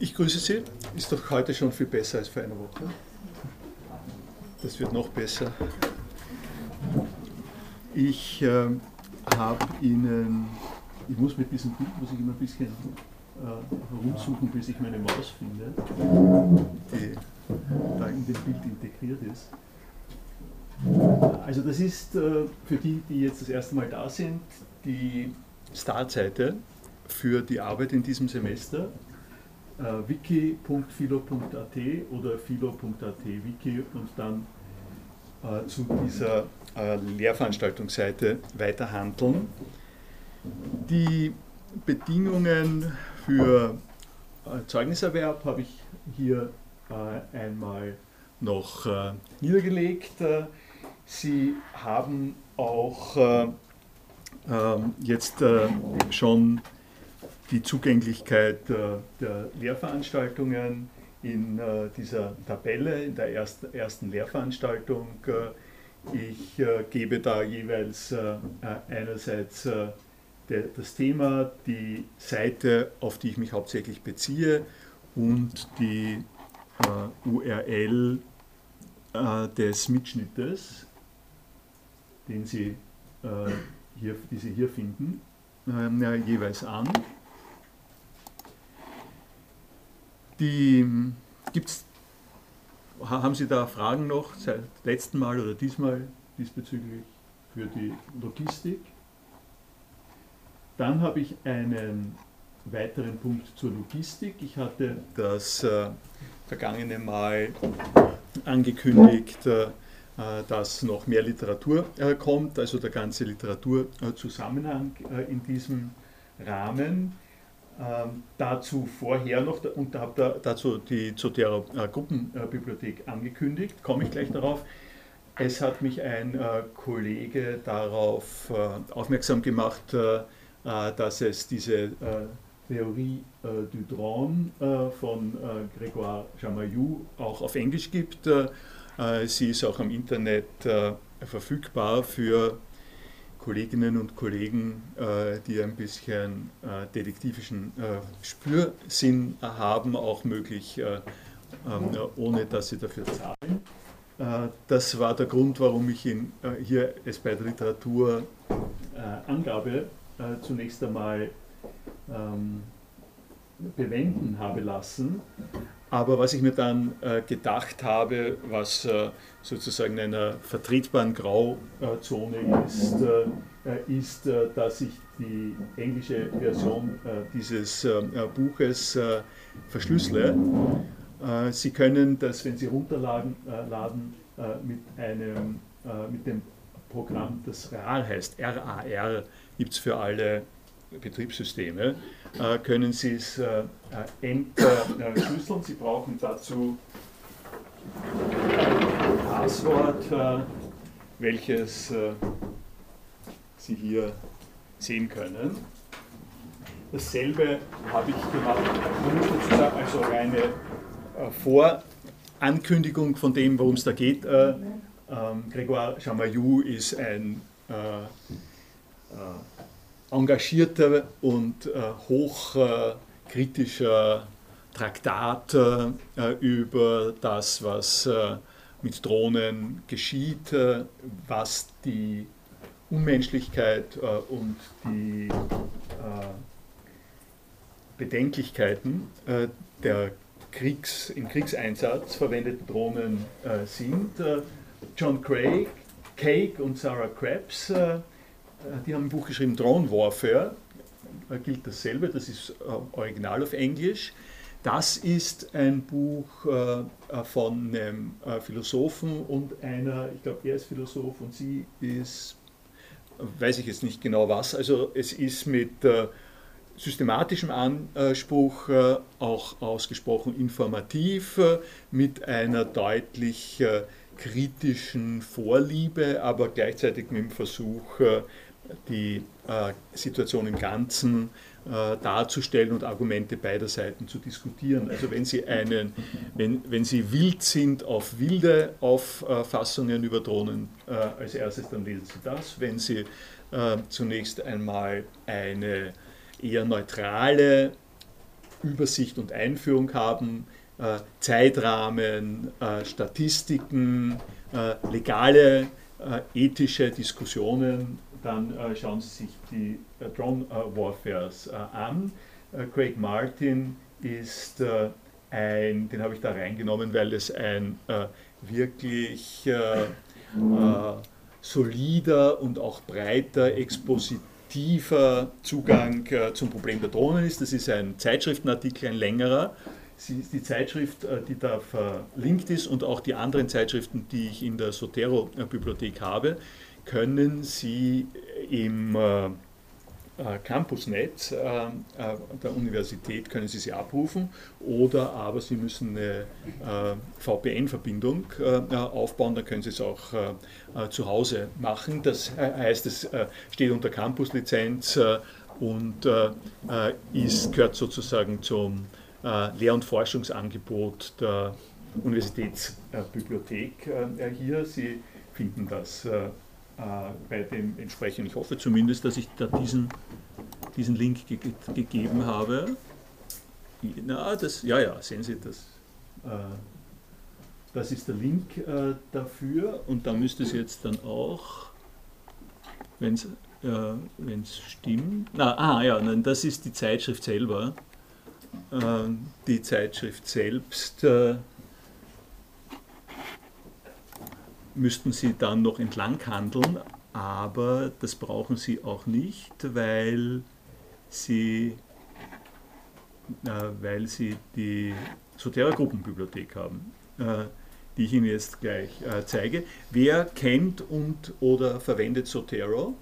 Ich grüße Sie. Ist doch heute schon viel besser als vor einer Woche. Das wird noch besser. Ich äh, habe Ihnen, ich muss mit diesem Bild, muss ich immer ein bisschen äh, herumsuchen, bis ich meine Maus finde, die da in dem Bild integriert ist. Also das ist äh, für die, die jetzt das erste Mal da sind, die Startseite für die Arbeit in diesem Semester äh, wiki.philo.at oder philo.at wiki und dann äh, zu dieser äh, Lehrveranstaltungsseite weiterhandeln. Die Bedingungen für äh, Zeugniserwerb habe ich hier äh, einmal noch äh, niedergelegt. Sie haben auch ähm, jetzt schon die Zugänglichkeit äh, der Lehrveranstaltungen in äh, dieser Tabelle, in der ersten, Lehrveranstaltung. Äh, ich gebe da jeweils einerseits das Thema, die Seite, auf die ich mich hauptsächlich beziehe und die URL des Mitschnittes, den Sie hier, die Sie hier finden, jeweils an. Die gibt's, haben Sie da Fragen noch seit letzten Mal oder diesmal diesbezüglich für die Logistik? Dann habe ich einen weiteren Punkt zur Logistik. Ich hatte das äh, vergangene Mal angekündigt, äh, dass noch mehr Literatur äh, kommt, also der ganze Literaturzusammenhang äh, in diesem Rahmen. Ähm, dazu vorher noch, und da habe dazu die Zotero äh, Gruppenbibliothek angekündigt, komme ich gleich darauf. Es hat mich ein äh, Kollege darauf äh, aufmerksam gemacht, dass es diese Theorie du Drone von Grégoire Jamayou auch auf Englisch gibt. sie ist auch im Internet verfügbar für Kolleginnen und Kollegen, äh, die ein bisschen äh, detektivischen äh, Spürsinn haben, auch möglich, ähm, ohne dass sie dafür zahlen. Das war der Grund, warum ich ihn hier es bei der Literaturangabe zunächst einmal ähm, bewenden habe lassen. Aber was ich mir dann äh, gedacht habe, was äh, sozusagen in einer vertretbaren Grauzone ist, äh, ist, äh, dass ich die englische Version äh, dieses äh, Buches verschlüssele. Sie können das, wenn Sie runterladen, laden, mit, einem, mit dem Programm, das RAR heißt, RAR, gibt es für alle Betriebssysteme, äh, können Sie es äh, entschlüsseln. Sie brauchen dazu ein Passwort, äh, welches Sie hier sehen können. Dasselbe habe ich gemacht, sozusagen also eine Vorankündigung von dem, worum es da geht. Ähm, Grégoire Chamayou ist ein engagierter und äh, hochkritischer Traktat äh, über das, was äh, mit Drohnen geschieht, äh, was die Unmenschlichkeit äh, und die äh, Bedenklichkeiten der Kriegs, im Kriegseinsatz verwendeten Drohnen sind. John Craig, Cake und Sarah Krebs äh, die haben ein Buch geschrieben, Drone Warfare, da gilt dasselbe, das ist äh, original auf Englisch. Das ist ein Buch äh, von einem Philosophen und einer, ich glaube, er ist Philosoph und sie ist, weiß ich jetzt nicht genau was, also es ist mit systematischem Anspruch auch ausgesprochen informativ, mit einer deutlich kritischen Vorliebe, aber gleichzeitig mit dem Versuch, die äh, Situation im Ganzen äh, darzustellen und Argumente beider Seiten zu diskutieren. Also wenn Sie, einen, wenn, wenn Sie wild sind auf wilde Auffassungen über Drohnen äh, als erstes, dann lesen Sie das. Wenn Sie zunächst einmal eine eher neutrale Übersicht und Einführung haben, Zeitrahmen, Statistiken, legale ethische Diskussionen, dann schauen Sie sich die Drone Warfares an. Craig Martin ist ein, den habe ich da reingenommen, weil es ein wirklich solider und auch breiter, expositiver Zugang äh, zum Problem der Drohnen ist. Das ist ein Zeitschriftenartikel, ein längerer. Die Zeitschrift, äh, die da verlinkt ist und auch die anderen Zeitschriften, die ich in der Sotero-Bibliothek habe, können Sie im äh, Campusnet äh, äh, der Universität können Sie sie abrufen oder aber Sie müssen eine VPN-Verbindung aufbauen, dann können Sie es auch zu Hause machen. Das heißt, es steht unter Campus-Lizenz und ist, gehört sozusagen zum Lehr- und Forschungsangebot der Universitätsbibliothek hier. Sie finden das bei dem entsprechenden. Ich hoffe zumindest, dass ich da diesen, diesen Link ge gegeben habe. Na, das, ja, ja, sehen Sie das. Äh, das ist der Link äh, dafür und da müsste es jetzt dann auch, wenn es äh, stimmt, na, ah ja, nein, das ist die Zeitschrift selber. Äh, die Zeitschrift selbst äh, müssten Sie dann noch entlang handeln, aber das brauchen Sie auch nicht, weil Sie, äh, weil Sie die Sotera-Gruppenbibliothek haben, äh, die ich Ihnen jetzt gleich äh, zeige. Wer kennt und oder verwendet Sotero?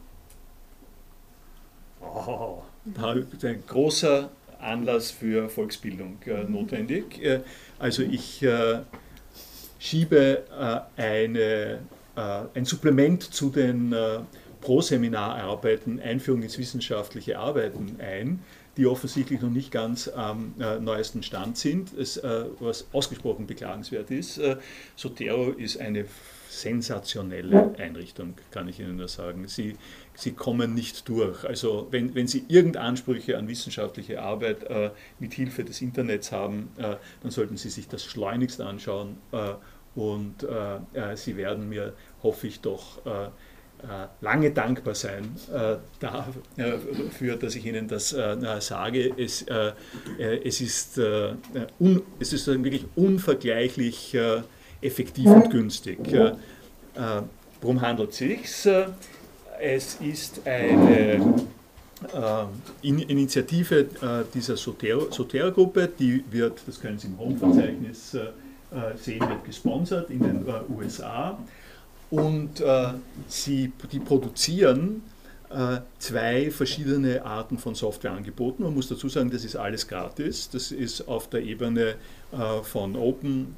Oh, da ist ein großer Anlass für Volksbildung äh, notwendig. Äh, also ich äh, schiebe äh, eine, äh, ein Supplement zu den äh, Pro-Seminararbeiten Einführung ins wissenschaftliche Arbeiten ein, die offensichtlich noch nicht ganz am äh, neuesten Stand sind, es, äh, was ausgesprochen beklagenswert ist. Äh, Sotero ist eine sensationelle Einrichtung, kann ich Ihnen nur sagen. Sie, sie kommen nicht durch. Also wenn, wenn Sie irgendeine Ansprüche an wissenschaftliche Arbeit äh, mit Hilfe des Internets haben, äh, dann sollten Sie sich das schleunigst anschauen äh, und äh, äh, Sie werden mir, hoffe ich doch, äh, lange dankbar sein dafür, dass ich Ihnen das sage. Es, es, ist, un, es ist wirklich unvergleichlich effektiv und günstig. Worum handelt es sich? Es ist eine Initiative dieser Sotera-Gruppe, die wird, das können Sie im Home-Verzeichnis äh, sehen, wird gesponsert in den äh, USA. Und äh, sie, die produzieren zwei verschiedene Arten von Softwareangeboten. Man muss dazu sagen, das ist alles gratis. Das ist auf der Ebene von Open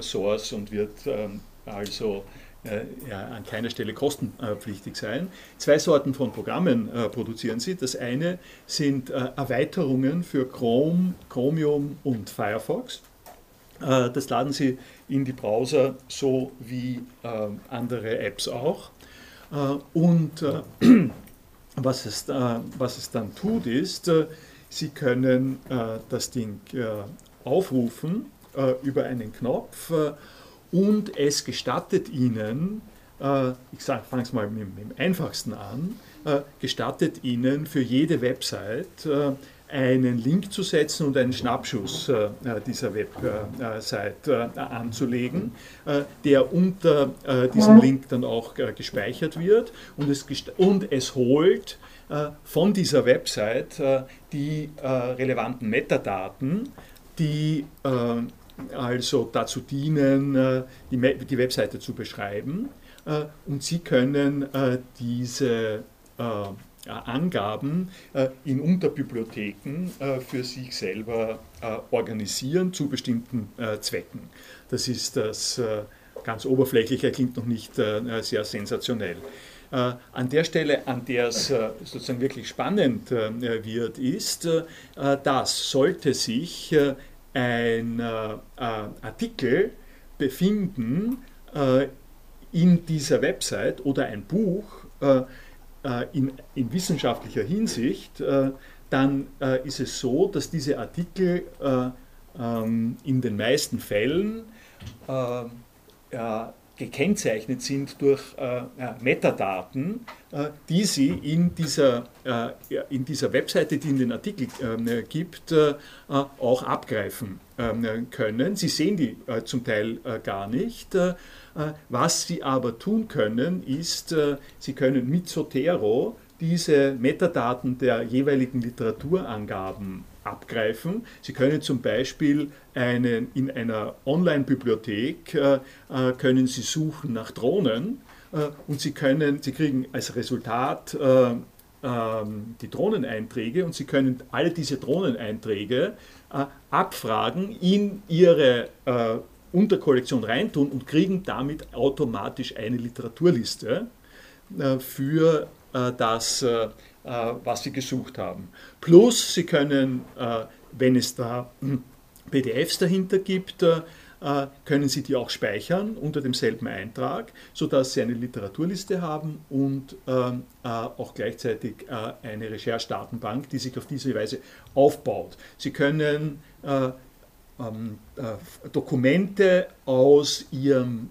Source und wird ähm, also an keiner Stelle kostenpflichtig sein. Zwei Sorten von Programmen produzieren sie. Das eine sind Erweiterungen für Chrome, Chromium und Firefox. Äh, das laden Sie in die Browser so wie äh, andere Apps auch. Äh, und was es, was es dann tut, ist, Sie können das Ding aufrufen über einen Knopf und es gestattet Ihnen, ich fange es mal mit, mit, dem einfachsten an, gestattet Ihnen für jede Website einen Link zu setzen und einen Schnappschuss äh, dieser Website äh, anzulegen, äh, der unter diesem Link dann auch gespeichert wird und es, und es holt von dieser Website die relevanten Metadaten, die also dazu dienen, die, Webseite zu beschreiben. und Sie können diese Angaben äh, in Unterbibliotheken äh, für sich selber äh, organisieren zu bestimmten Zwecken. Das ist das ganz oberflächlich, klingt noch nicht sehr sensationell. An der Stelle, an der es sozusagen wirklich spannend wird, ist, dass sollte sich ein Artikel befinden in dieser Website oder ein Buch, äh, in, in, wissenschaftlicher Hinsicht, äh, dann ist es so, dass diese Artikel ähm, in den meisten Fällen gekennzeichnet sind durch äh, Metadaten, äh, die Sie in dieser, äh, in dieser Webseite, die in den Artikel ähm, gibt, äh, auch abgreifen ähm, können. Sie sehen die äh, zum Teil äh, gar nicht. Was Sie aber tun können, ist, Sie können mit Zotero diese Metadaten der jeweiligen Literaturangaben abgreifen. Sie können zum Beispiel einen, in einer Online-Bibliothek äh, äh, können Sie suchen nach Drohnen äh, und Sie können, Sie kriegen als Resultat äh, ähm, die Drohneneinträge und Sie können alle diese Drohneneinträge äh, abfragen, in Ihre äh, Unterkollektion reintun und kriegen damit automatisch eine Literaturliste für das äh, was Sie gesucht haben. Plus, Sie können, äh, wenn es da hm, PDFs dahinter gibt, äh, können Sie die auch speichern unter demselben Eintrag, sodass Sie eine Literaturliste haben und auch gleichzeitig eine Recherche-Datenbank, die sich auf diese Weise aufbaut. Sie können ähm, Dokumente aus Ihrem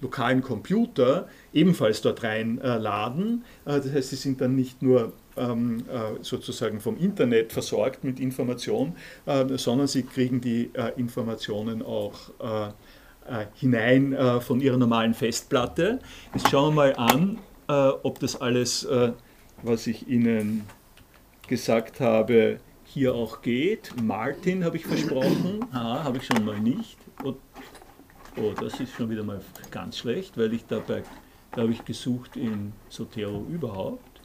lokalen Computer ebenfalls dort reinladen. das heißt, sie sind dann nicht nur ähm, äh, sozusagen vom Internet versorgt mit Information, äh, sondern sie kriegen die äh, Informationen auch hinein von ihrer normalen Festplatte. Jetzt schauen wir mal an, ob das alles, was ich Ihnen gesagt habe, hier auch geht. Martin habe ich versprochen, ah, habe ich schon mal nicht. Oh, oh, das ist schon wieder mal ganz schlecht, weil ich dabei, da habe ich gesucht in Sotero überhaupt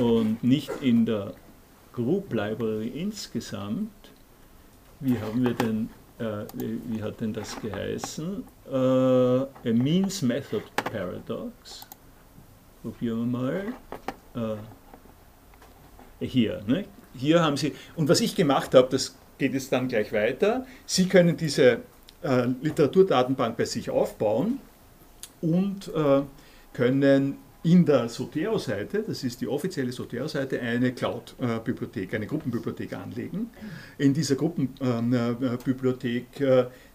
und nicht in der Group Library insgesamt. Wie haben wir denn, äh, wie, wie, hat denn das geheißen? Äh, a Means Method Paradox. Probieren wir mal. Äh, hier, ne? Hier haben Sie, und was ich gemacht habe, das geht jetzt dann gleich weiter. Sie können diese äh, Literaturdatenbank bei sich aufbauen und äh, können in der Sotero-Seite, das ist die offizielle Sotero-Seite, eine Cloud-Bibliothek, eine Gruppenbibliothek anlegen. In dieser Gruppenbibliothek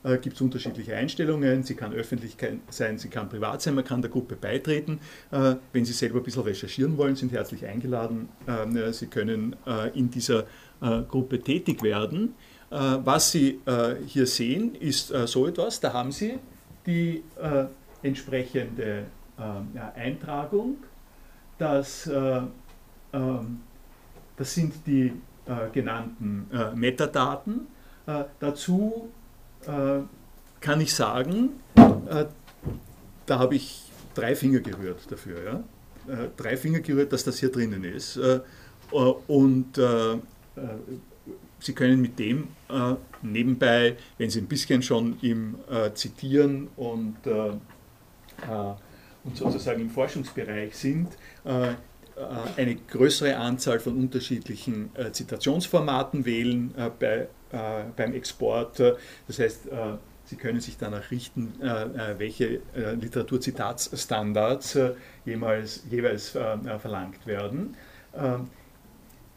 äh, äh, gibt es unterschiedliche Einstellungen. Sie kann öffentlich sein, sie kann privat sein, man kann der Gruppe beitreten. Äh, wenn Sie selber ein bisschen recherchieren wollen, sind herzlich eingeladen. Ähm, sie können in dieser Gruppe tätig werden. Was Sie hier sehen, ist so etwas. Da haben Sie die entsprechende ähm, Eintragung. Das, äh, ähm, das sind die äh, genannten äh, Metadaten. dazu kann ich sagen, da habe ich drei Finger gerührt dafür. Ja? drei Finger gerührt, dass das hier drinnen ist. und Sie können mit dem äh, nebenbei, wenn Sie ein bisschen schon im äh, Zitieren und äh, und sozusagen im Forschungsbereich sind, äh, äh, eine größere Anzahl von unterschiedlichen äh, Zitationsformaten wählen bei, beim Export. Das heißt, Sie können sich danach richten, welche Literaturzitatsstandards jeweils, jeweils verlangt werden.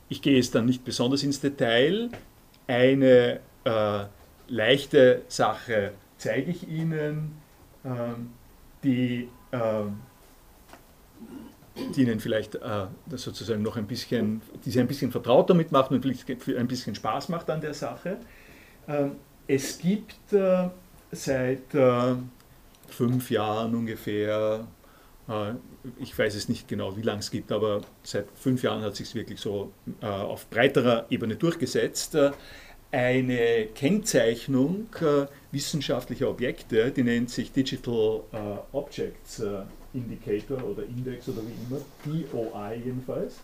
Ich gehe jetzt dann nicht besonders ins Detail. Eine leichte Sache zeige ich Ihnen, die ähm, die ihnen vielleicht äh, sozusagen noch ein bisschen, die sie ein bisschen vertraut damit macht und ein bisschen Spaß macht an der Sache. Ähm, es gibt äh, seit äh, fünf Jahren ungefähr, äh, ich weiß es nicht genau, wie lange es gibt, aber seit fünf Jahren hat sich es wirklich so äh, auf breiterer Ebene durchgesetzt, äh, eine Kennzeichnung äh, wissenschaftlicher Objekte, die nennt sich Digital äh, Objects äh, Indicator oder Index oder wie immer, DOI jedenfalls.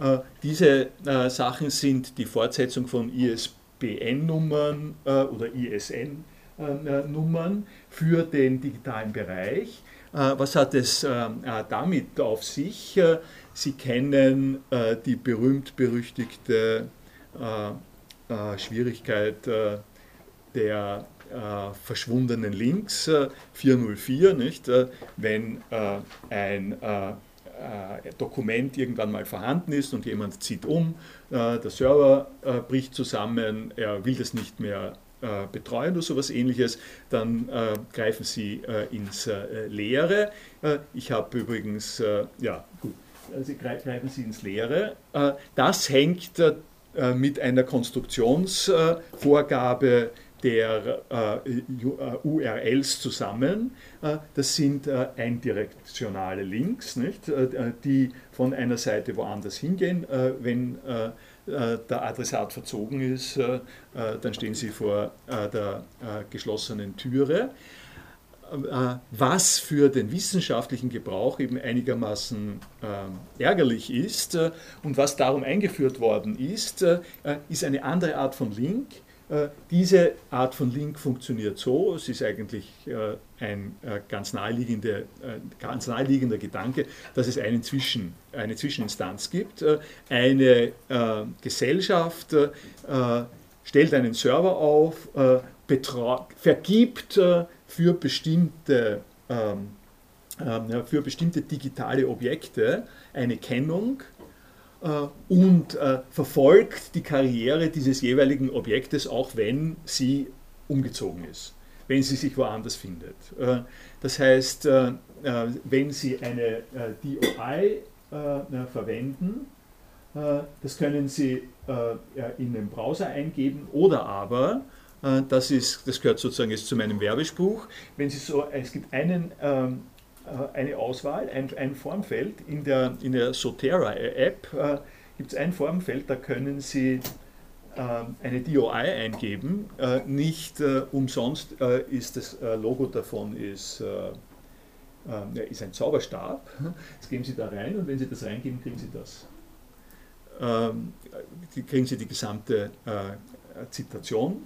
Äh, diese äh, Sachen sind die Fortsetzung von ISBN-Nummern äh, oder ISN-Nummern für den digitalen Bereich. was hat es damit auf sich? Sie kennen die berühmt-berüchtigte äh, Schwierigkeit äh, der äh, verschwundenen Links 404, nicht? wenn ein, Dokument irgendwann mal vorhanden ist und jemand zieht um, der Server bricht zusammen, er will das nicht mehr betreuen oder sowas ähnliches, dann greifen Sie ins Leere. ich habe übrigens, ja gut, Sie greifen Sie ins Leere. das hängt mit einer Konstruktionsvorgabe der äh, URLs zusammen. Äh, das sind äh, eindirektionale Links, nicht? die von einer Seite woanders hingehen. wenn der Adressat verzogen ist, dann stehen sie vor der geschlossenen Türe was für den wissenschaftlichen Gebrauch eben einigermaßen äh, ärgerlich ist äh, und was darum eingeführt worden ist, äh, ist eine andere Art von Link, äh, diese Art von Link funktioniert so, es ist eigentlich äh, ein äh, ganz, naheliegender, ganz naheliegender Gedanke, dass es einen Zwischen, eine Zwischeninstanz gibt. Eine Gesellschaft stellt einen Server auf, vergibt für bestimmte, ähm, für bestimmte digitale Objekte eine Kennung äh, und äh, verfolgt die Karriere dieses jeweiligen Objektes, auch wenn sie umgezogen ist, wenn sie sich woanders findet. Äh, das heißt, wenn Sie eine DOI verwenden, das können Sie in den Browser eingeben oder aber, das, ist, das gehört sozusagen jetzt zu meinem Werbespruch, wenn Sie so, es gibt einen ähm, äh, eine Auswahl, ein, ein Formfeld. In der, in der Sotera-App äh, gibt es ein Formfeld, da können Sie äh, eine DOI eingeben. Äh, nicht äh, umsonst äh, ist das Logo davon ist, ist ein Zauberstab. Jetzt geben Sie da rein und wenn Sie das reingeben, kriegen Sie das. Ähm, kriegen Sie die gesamte Zitation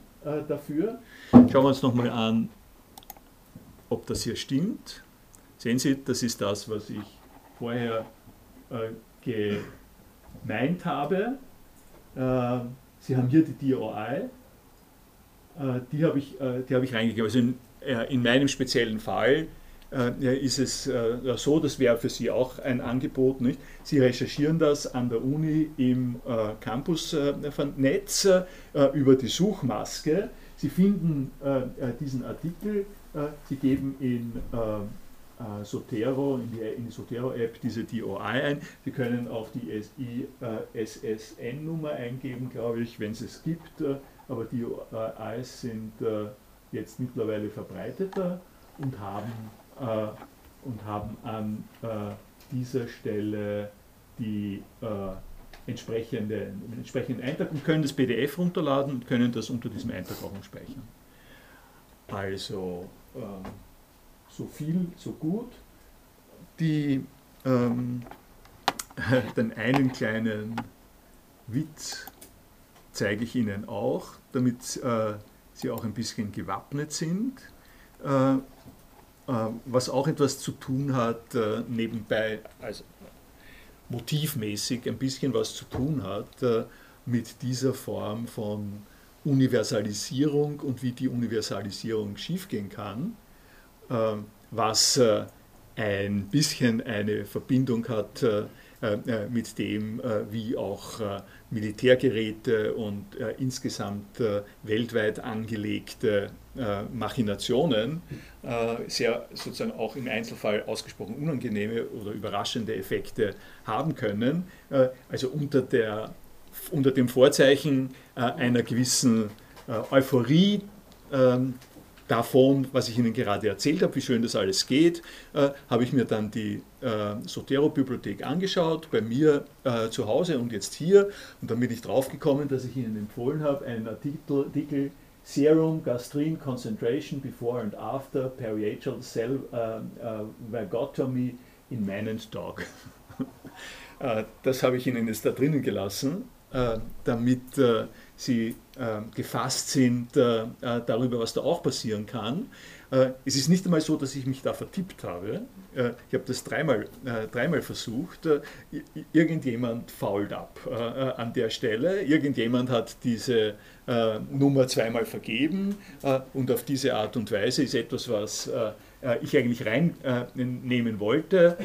dafür. Schauen wir uns nochmal an, ob das hier stimmt. Sehen Sie, das ist das, was ich vorher äh, gemeint habe. Äh, Sie haben hier die DOI, äh, die habe ich, äh, hab ich reingegeben. Also in, äh, in meinem speziellen Fall äh, ist es so, das wäre für Sie auch ein Angebot. Nicht? Sie recherchieren das an der Uni im Campus-Netz über die Suchmaske. Sie finden diesen Artikel, Sie geben in äh, Sotero, in die, die Sotero-App diese DOI ein. Sie können auch die SSN-Nummer eingeben, glaube ich, wenn es es gibt, äh, aber DOIs sind äh, jetzt mittlerweile verbreiteter und haben, und haben an dieser Stelle die entsprechende, den entsprechenden Eintrag und können das PDF runterladen und können das unter diesem Eintrag auch speichern. Also ähm, so viel, so gut. Die, ähm, den einen kleinen Witz zeige ich Ihnen auch, damit äh, Sie auch ein bisschen gewappnet sind. Äh, äh, was auch etwas zu tun hat, äh, nebenbei, also motivmäßig ein bisschen was zu tun hat äh, mit dieser Form von Universalisierung und wie die Universalisierung schiefgehen kann. Ähm, was äh, ein bisschen eine Verbindung hat äh, äh, mit dem, wie auch Militärgeräte und insgesamt weltweit angelegte Machinationen sehr sozusagen auch im Einzelfall ausgesprochen unangenehme oder überraschende Effekte haben können. Also unter, der, unter dem Vorzeichen einer gewissen Euphorie ähm, davon, was ich Ihnen gerade erzählt habe, wie schön das alles geht, äh, habe ich mir dann die äh, Sotero-Bibliothek angeschaut, bei mir äh, zu Hause und jetzt hier. Und dann bin ich draufgekommen, dass ich Ihnen empfohlen habe, einen Artikel, Artikel Serum Gastrin Concentration Before and After Periatal Cell uh, uh, Vagotomy in Man and Dog. Äh, das habe ich Ihnen jetzt da drinnen gelassen, äh, damit äh, sie äh, gefasst sind äh, äh, darüber, was da auch passieren kann. Äh, es ist nicht einmal so, dass ich mich da vertippt habe. Äh, ich habe das dreimal, äh, dreimal versucht. irgendjemand fault ab an der Stelle. Irgendjemand hat diese Nummer zweimal vergeben und auf diese Art und Weise ist etwas, was ich eigentlich reinnehmen wollte,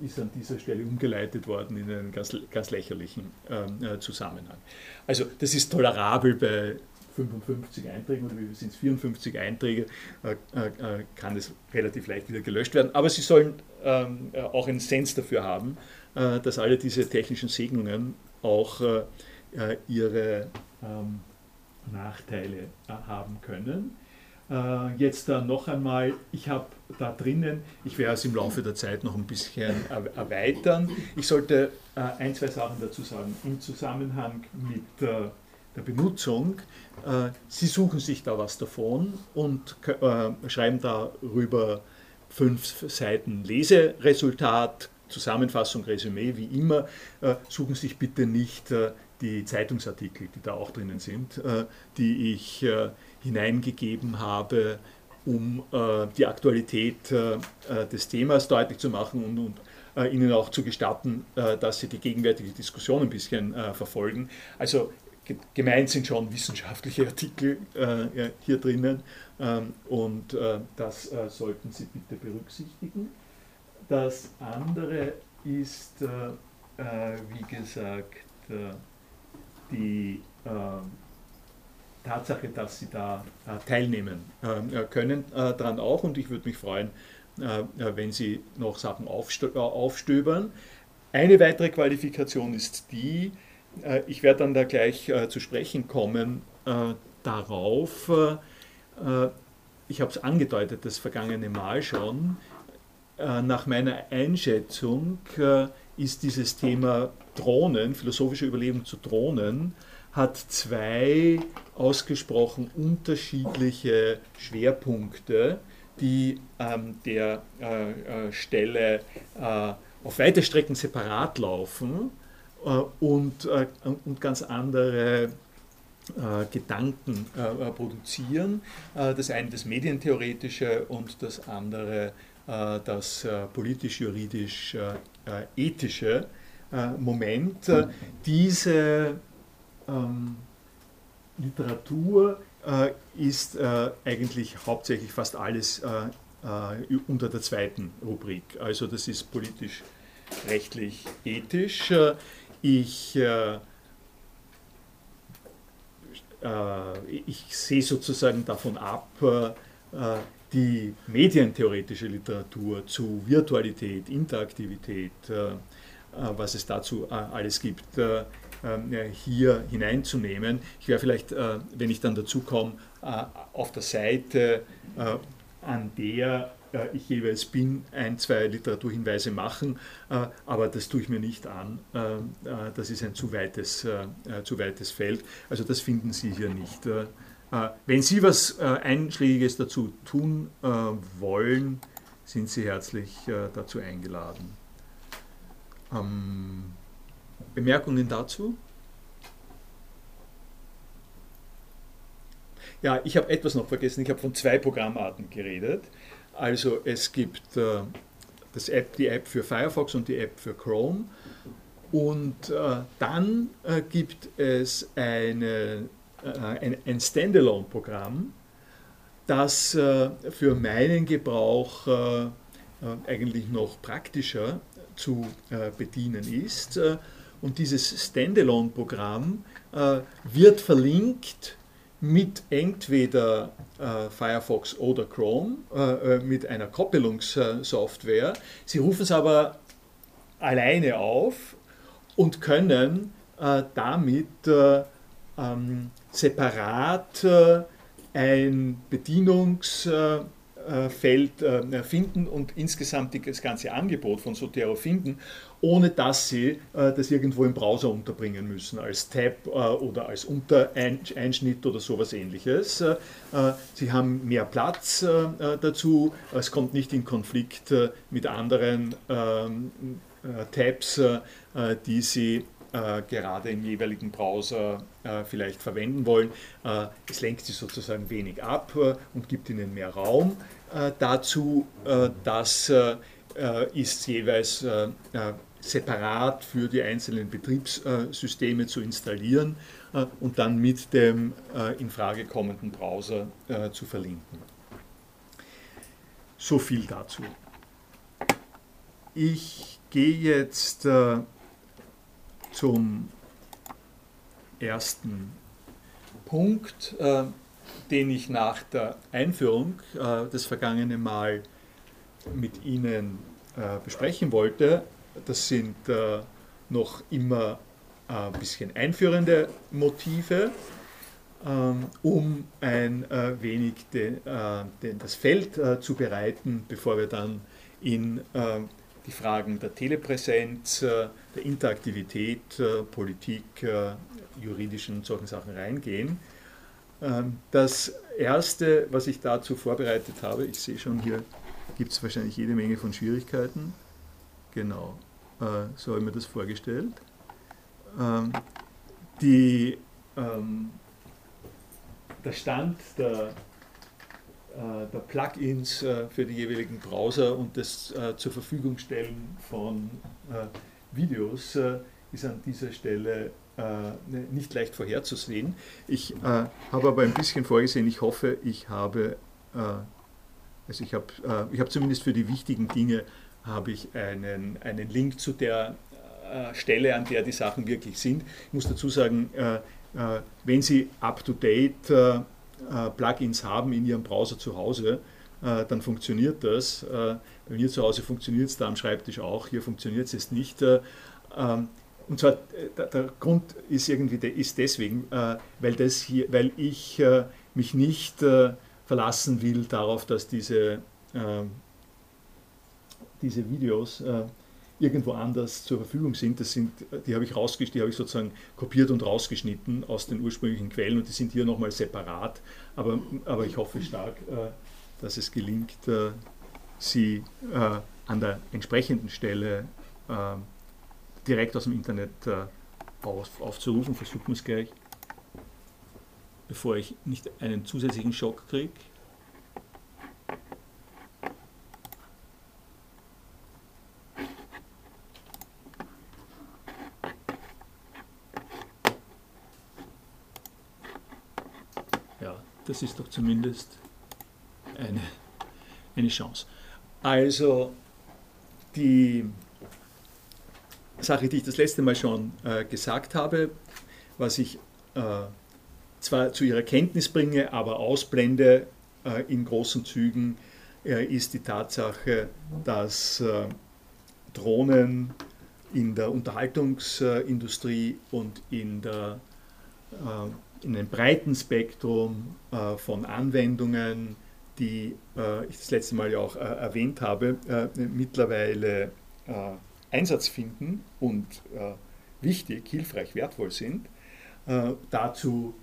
ist an dieser Stelle umgeleitet worden in einen ganz, ganz lächerlichen Zusammenhang. Also das ist tolerabel bei 55 Einträgen oder wie sind es 54 Einträge, äh, äh, kann es relativ leicht wieder gelöscht werden. Aber Sie sollen ähm, auch einen Sens dafür haben, äh, dass alle diese technischen Segnungen auch ihre ähm, Nachteile haben können. Jetzt noch einmal, ich habe da drinnen, ich werde es im Laufe der Zeit noch ein bisschen erweitern. Ich sollte ein, zwei Sachen dazu sagen. Im Zusammenhang mit der Benutzung äh, Sie suchen sich da was davon und äh, schreiben darüber fünf Seiten Leseresultat, Zusammenfassung, Resümee, wie immer. Äh, suchen sich bitte nicht die Zeitungsartikel, die da auch drinnen sind, die ich hineingegeben habe, um die Aktualität des Themas deutlich zu machen und, und Ihnen auch zu gestatten, dass Sie die gegenwärtige Diskussion ein bisschen verfolgen. Also gemeint sind schon wissenschaftliche Artikel äh, hier drinnen ähm, und äh, das äh, sollten Sie bitte berücksichtigen. Das andere ist, äh, äh, wie gesagt, äh, die Tatsache, dass Sie da teilnehmen können, daran auch und ich würde mich freuen, wenn Sie noch Sachen aufstöbern. Eine weitere Qualifikation ist die, äh, ich werde dann da gleich äh, zu sprechen kommen äh, darauf. ich habe es angedeutet, das vergangene Mal schon. nach meiner Einschätzung ist dieses Thema Drohnen, philosophische Überlegung zu Drohnen, hat zwei ausgesprochen unterschiedliche Schwerpunkte, die an der äh, Stelle äh, auf weite Strecken separat laufen äh, und, äh, und ganz andere äh, Gedanken produzieren. Das eine das Medientheoretische und das andere das politisch-juridisch-ethische Moment. Diese ähm, Literatur ist eigentlich hauptsächlich fast alles unter der zweiten Rubrik. Also das ist politisch rechtlich ethisch. Ich, äh, äh, ich sehe sozusagen davon ab, äh, die medientheoretische Literatur zu Virtualität, Interaktivität, äh, was es dazu äh, alles gibt, hier hineinzunehmen. Ich werde vielleicht, wenn ich dann dazu komme, auf der Seite, an der äh, ich jeweils bin, ein, zwei Literaturhinweise machen, äh, aber das tue ich mir nicht an. Äh, das ist ein zu weites, zu weites Feld. Also das finden Sie hier nicht. Wenn Sie was Einschlägiges dazu tun wollen, sind Sie herzlich dazu eingeladen. Bemerkungen dazu? Ja, ich habe etwas noch vergessen. Ich habe von zwei Programmarten geredet. Also es gibt äh, das App, die App für Firefox und die App für Chrome. Und äh, dann äh, gibt es eine, äh, ein, ein Standalone-Programm, das äh, für meinen Gebrauch äh, eigentlich noch praktischer zu bedienen ist. Und dieses Standalone-Programm wird verlinkt mit entweder äh, Firefox oder Chrome, äh, äh, mit einer Koppelungssoftware. Sie rufen es aber alleine auf und können äh, damit äh, ähm, separat äh, ein Bedienungs- Feld finden und insgesamt das ganze Angebot von Sotero finden ohne dass sie äh, das irgendwo im Browser unterbringen müssen, als Tab äh, oder als Untereinschnitt oder sowas ähnliches. Äh, sie haben mehr Platz äh, dazu, es kommt nicht in Konflikt äh, mit anderen ähm, äh, Tabs, die sie gerade im jeweiligen Browser vielleicht verwenden wollen. es lenkt sie sozusagen wenig ab und gibt ihnen mehr Raum. Dazu, dass ist jeweils separat für die einzelnen Betriebssysteme zu installieren äh, und dann mit dem äh, in Frage kommenden Browser äh, zu verlinken. so viel dazu. Ich gehe jetzt äh, zum ersten Punkt, äh, den ich nach der Einführung äh, das vergangene Mal mit Ihnen äh, besprechen wollte. Das sind äh, noch immer ein bisschen einführende Motive, ähm, um ein äh, wenig den, äh, den, das Feld äh, zu bereiten, bevor wir dann in die Fragen der Telepräsenz, der Interaktivität, Politik, juridischen und solchen Sachen reingehen. Ähm, das Erste, was ich dazu vorbereitet habe, ich sehe schon, hier gibt es wahrscheinlich jede Menge von Schwierigkeiten. Genau, so habe ich mir das vorgestellt. Ähm, die, ähm, der Stand der, äh, der Plugins äh, für die jeweiligen Browser und das äh, zur Verfügung stellen von äh, Videos äh, ist an dieser Stelle äh, nicht leicht vorherzusehen. Ich habe aber ein bisschen vorgesehen, ich hoffe, ich habe, also ich habe ich hab zumindest für die wichtigen Dinge habe ich einen, einen Link zu der äh, Stelle, an der die Sachen wirklich sind. Ich muss dazu sagen, äh, äh, wenn Sie up-to-date Plugins haben in Ihrem Browser zu Hause, dann funktioniert das. Bei mir zu Hause funktioniert es da am Schreibtisch auch, hier funktioniert es nicht. Ähm, und zwar der Grund ist irgendwie ist deswegen, weil, das hier, weil ich mich nicht verlassen will darauf, dass diese, diese Videos irgendwo anders zur Verfügung sind. Das sind die habe ich rausgeschnitten, ich sozusagen kopiert und rausgeschnitten aus den ursprünglichen Quellen und die sind hier nochmal separat. Aber, aber ich hoffe stark, äh, dass es gelingt, äh, sie äh, an der entsprechenden Stelle direkt aus dem Internet aufzurufen. Versuchen wir es gleich, bevor ich nicht einen zusätzlichen Schock kriege. Das ist doch zumindest eine, eine Chance. Also die Sache, die ich das letzte Mal schon äh, gesagt habe, was ich äh, zwar zu ihrer Kenntnis bringe, aber ausblende äh, in großen Zügen, äh, ist die Tatsache, dass äh, Drohnen in der Unterhaltungsindustrie und in der äh, in einem breiten Spektrum von Anwendungen, die ich das letzte Mal ja auch äh, erwähnt habe, mittlerweile Einsatz finden und äh, wichtig, hilfreich, wertvoll sind. dazu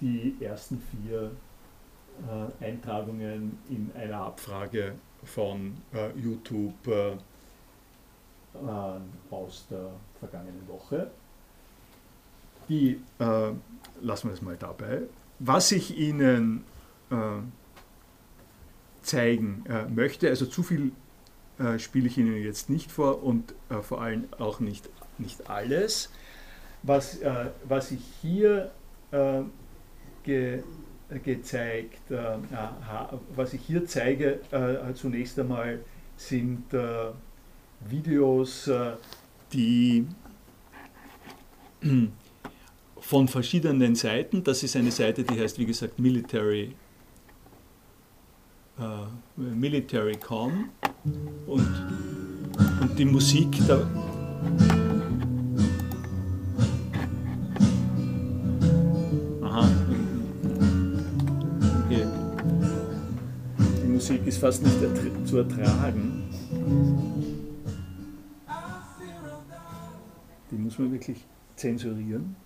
die ersten vier Eintragungen in einer Abfrage von YouTube aus der vergangenen Woche die äh, lassen wir es mal dabei. Was ich Ihnen äh, zeigen äh, möchte, also zu viel äh, spiele ich Ihnen jetzt nicht vor und äh, vor allem auch nicht, nicht alles. Was, äh, was ich hier ge, gezeigt, was ich hier zeige, zunächst einmal sind Videos, die von verschiedenen Seiten. Das ist eine Seite, die heißt, wie gesagt, Military, äh, Military.com und, und die Musik da. Aha. Okay. Die Musik ist fast nicht zu ertragen. Die muss man wirklich zensurieren.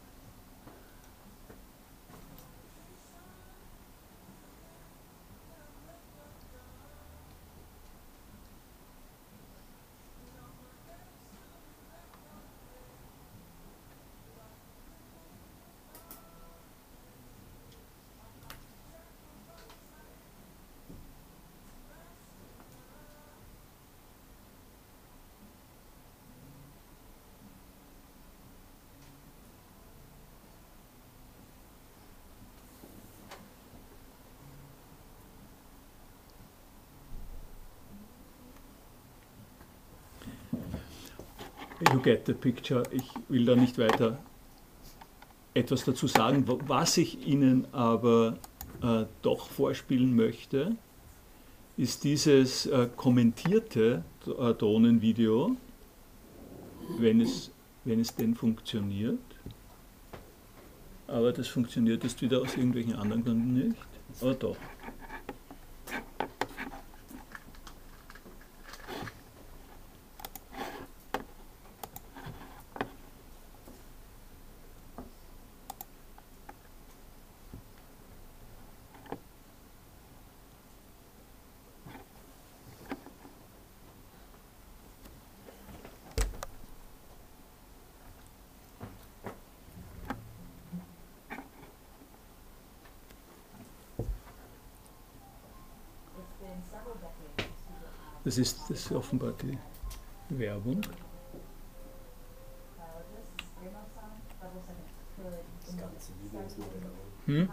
Get the picture. Ich will da nicht weiter etwas dazu sagen. Was ich Ihnen aber äh, doch vorspielen möchte, ist dieses äh, kommentierte äh, Drohnenvideo, wenn es, wenn es denn funktioniert. Aber das funktioniert jetzt wieder aus irgendwelchen anderen Gründen nicht. Aber doch. Das ist, das ist offenbar die Werbung. Das ganze Video ist nur Werbung. Hm?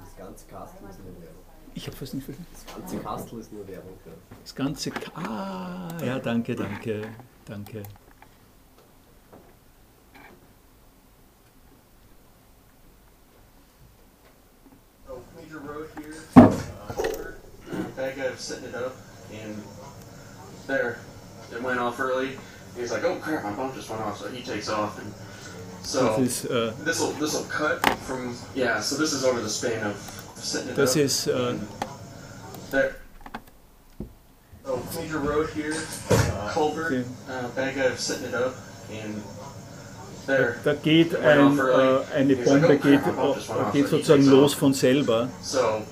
Das ganze Kastel ist nur Werbung. Ich habe fast nicht verstanden. Das ganze Kastel ist nur Werbung. Ja. Das ganze. Ka ah, ja, danke, danke, danke. Crap, my pump just went off," so he takes off, and so this will this will cut from yeah. So this is over the span of setting it up. ist äh, there. Oh, major road here, uh, culvert, Okay. uh, bad guy was setting it up, and there. da geht ein, äh, eine Bombe "Oh, geht, crap, my pump just went off," geht sozusagen los von selber. So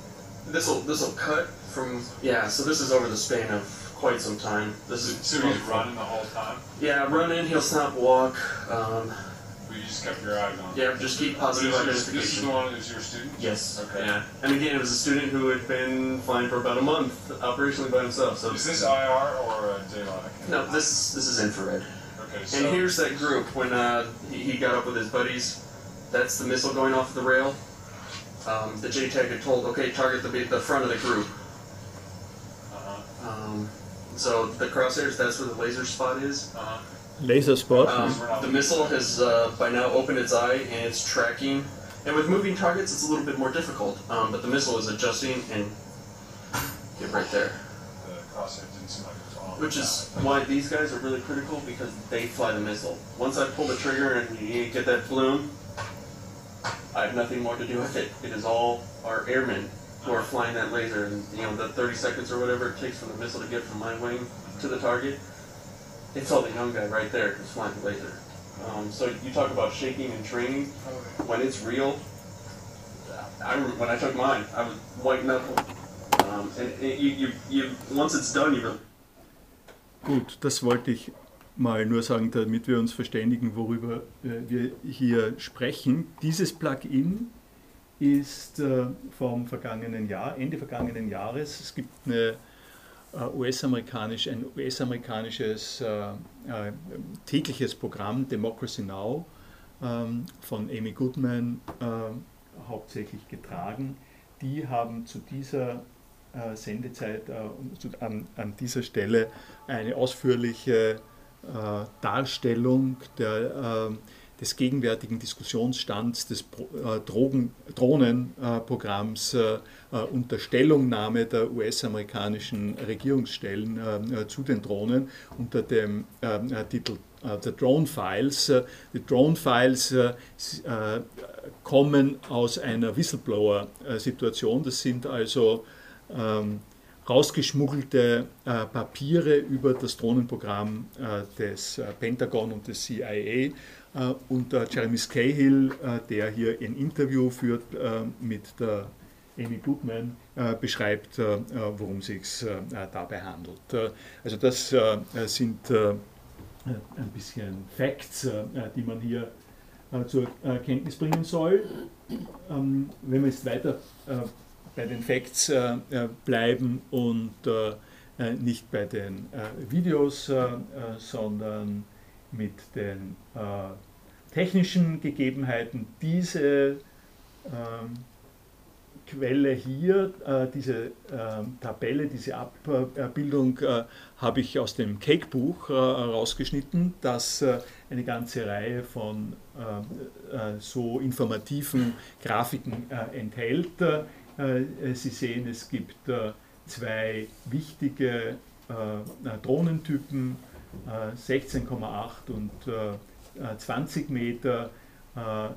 this will this will cut from yeah. So this is over the span of quite some time. This is So he's running the whole time, Yeah, run in. He'll snap walk. Um, but you just kept your eyes on yeah, just keep positive is your- this is identification. the one your student? Yes. Okay. Yeah. And again, it was a student who had been flying for about a month operationally by himself. So Is this IR or daylight? No, this this is infrared. Okay, so And here's that group when uh, he, he got up with his buddies. That's the missile going off the rail. Um, the JTAG had told, okay, target the the front of the group. So the crosshairs, that's where the laser spot is. uh-huh. Laserspot. Um, the missile has uh, by now opened its eye and it's tracking. And with moving targets, it's a little bit more difficult. Um, but the missile is adjusting and get right there. the crosshair didn't seem like it was on. Which is why these guys are really critical because they fly the missile. Once I pull the trigger and you get that bloom, I have nothing more to do with it. It is all our airmen who are flying that laser. And you know the 30 seconds or whatever it takes for the missile to get from my wing to the target. It's all the young guy right there who's flying the laser. Um, so you talk about shaking and training. When it's real, I when I took mine, I was white knuckle. Um, and it, you, you, you, once it's done, you really Gut, das wollte ich mal nur sagen, damit wir uns verständigen, worüber äh, wir hier sprechen. Dieses Plugin ist äh, vom vergangenen Jahr, Ende vergangenen Jahres. Es gibt eine äh, US-amerikanisch, ein US-amerikanisches äh, äh, tägliches Programm, Democracy Now, ähm, von Amy Goodman äh, hauptsächlich getragen. Die haben zu dieser äh, Sendezeit zu, an, an dieser Stelle eine ausführliche Darstellung der, äh, des gegenwärtigen Diskussionsstands des äh, Drogen, Drohnenprogramms äh, äh, unter Stellungnahme der US-amerikanischen Regierungsstellen zu den Drohnen unter dem äh, äh, Titel The Drone Files. Die Drone Files kommen aus einer Whistleblower-Situation. Das sind also ähm, rausgeschmuggelte Papiere über das Drohnenprogramm des Pentagon und des CIA. Äh, und äh, Jeremy Scahill, äh, der hier ein Interview führt äh, mit der Amy Goodman, beschreibt, worum es sich dabei handelt. Also das sind ein bisschen Facts, die man hier zur Kenntnis bringen soll. Ähm, wenn wir jetzt weiter bei den Facts bleiben und nicht bei den Videos, sondern mit den äh, technischen Gegebenheiten. Diese ähm, Quelle hier, äh, diese ähm, Tabelle, diese Abbildung äh, habe ich aus dem Cake-Buch äh, rausgeschnitten, das eine ganze Reihe von so informativen Grafiken enthält. Sie sehen, es gibt zwei wichtige Drohnentypen, 16,8 und 20 Meter.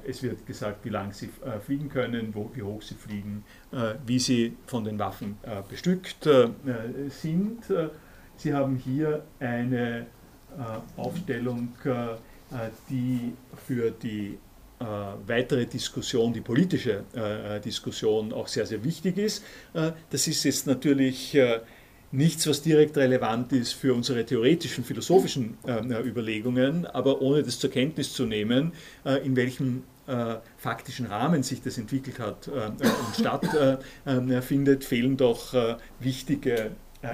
Es wird gesagt, wie lang sie fliegen können, wo, wie hoch sie fliegen, wie sie von den Waffen bestückt sind. Sie haben hier eine Aufstellung, die für die weitere Diskussion, die politische Diskussion auch sehr, sehr wichtig ist. das ist jetzt natürlich nichts, was direkt relevant ist für unsere theoretischen, philosophischen äh, Überlegungen, aber ohne das zur Kenntnis zu nehmen, äh, in welchem äh, faktischen Rahmen sich das entwickelt hat äh, und stattfindet, fehlen doch wichtige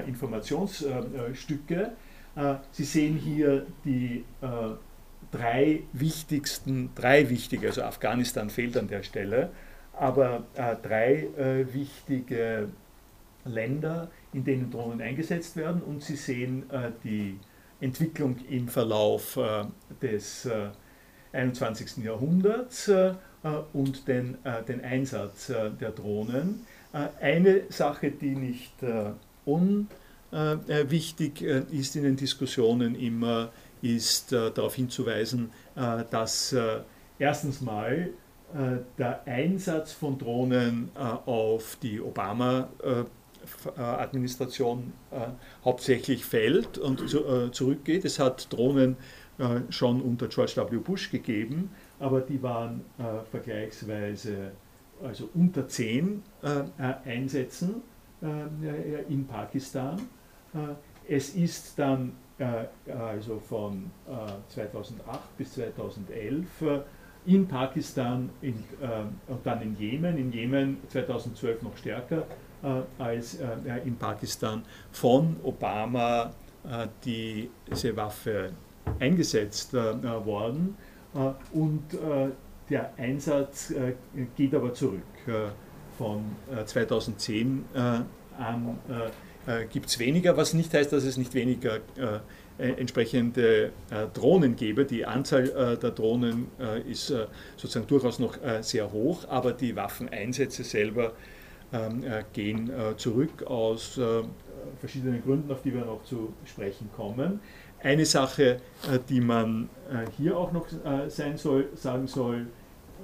Informationsstücke. Sie sehen hier die drei wichtigsten, drei wichtige, also Afghanistan fehlt an der Stelle, aber drei wichtige Länder, in denen Drohnen eingesetzt werden und Sie sehen äh, die Entwicklung im Verlauf äh, des äh, 21. Jahrhunderts äh, und den, den Einsatz der Drohnen. eine Sache, die nicht unwichtig ist in den Diskussionen immer, ist darauf hinzuweisen, dass erstens mal der Einsatz von Drohnen auf die Obama Administration äh, hauptsächlich fällt und zu, äh, zurückgeht. Es hat Drohnen schon unter George W. Bush gegeben, aber die waren vergleichsweise also unter zehn Einsätzen in Pakistan. es ist dann also von 2008 bis 2011 in Pakistan in, und dann in Jemen, in Jemen 2012 noch stärker äh, als äh, in Pakistan von Obama äh, diese Waffe eingesetzt worden. und der Einsatz geht aber zurück. von 2010 an gibt es weniger, was nicht heißt, dass es nicht weniger entsprechende Drohnen gäbe. Die Anzahl der Drohnen ist sozusagen durchaus noch sehr hoch, aber die Waffeneinsätze selber äh, gehen äh, zurück aus äh, verschiedenen Gründen, auf die wir noch zu sprechen kommen. Eine Sache, die man hier auch noch soll, sagen soll,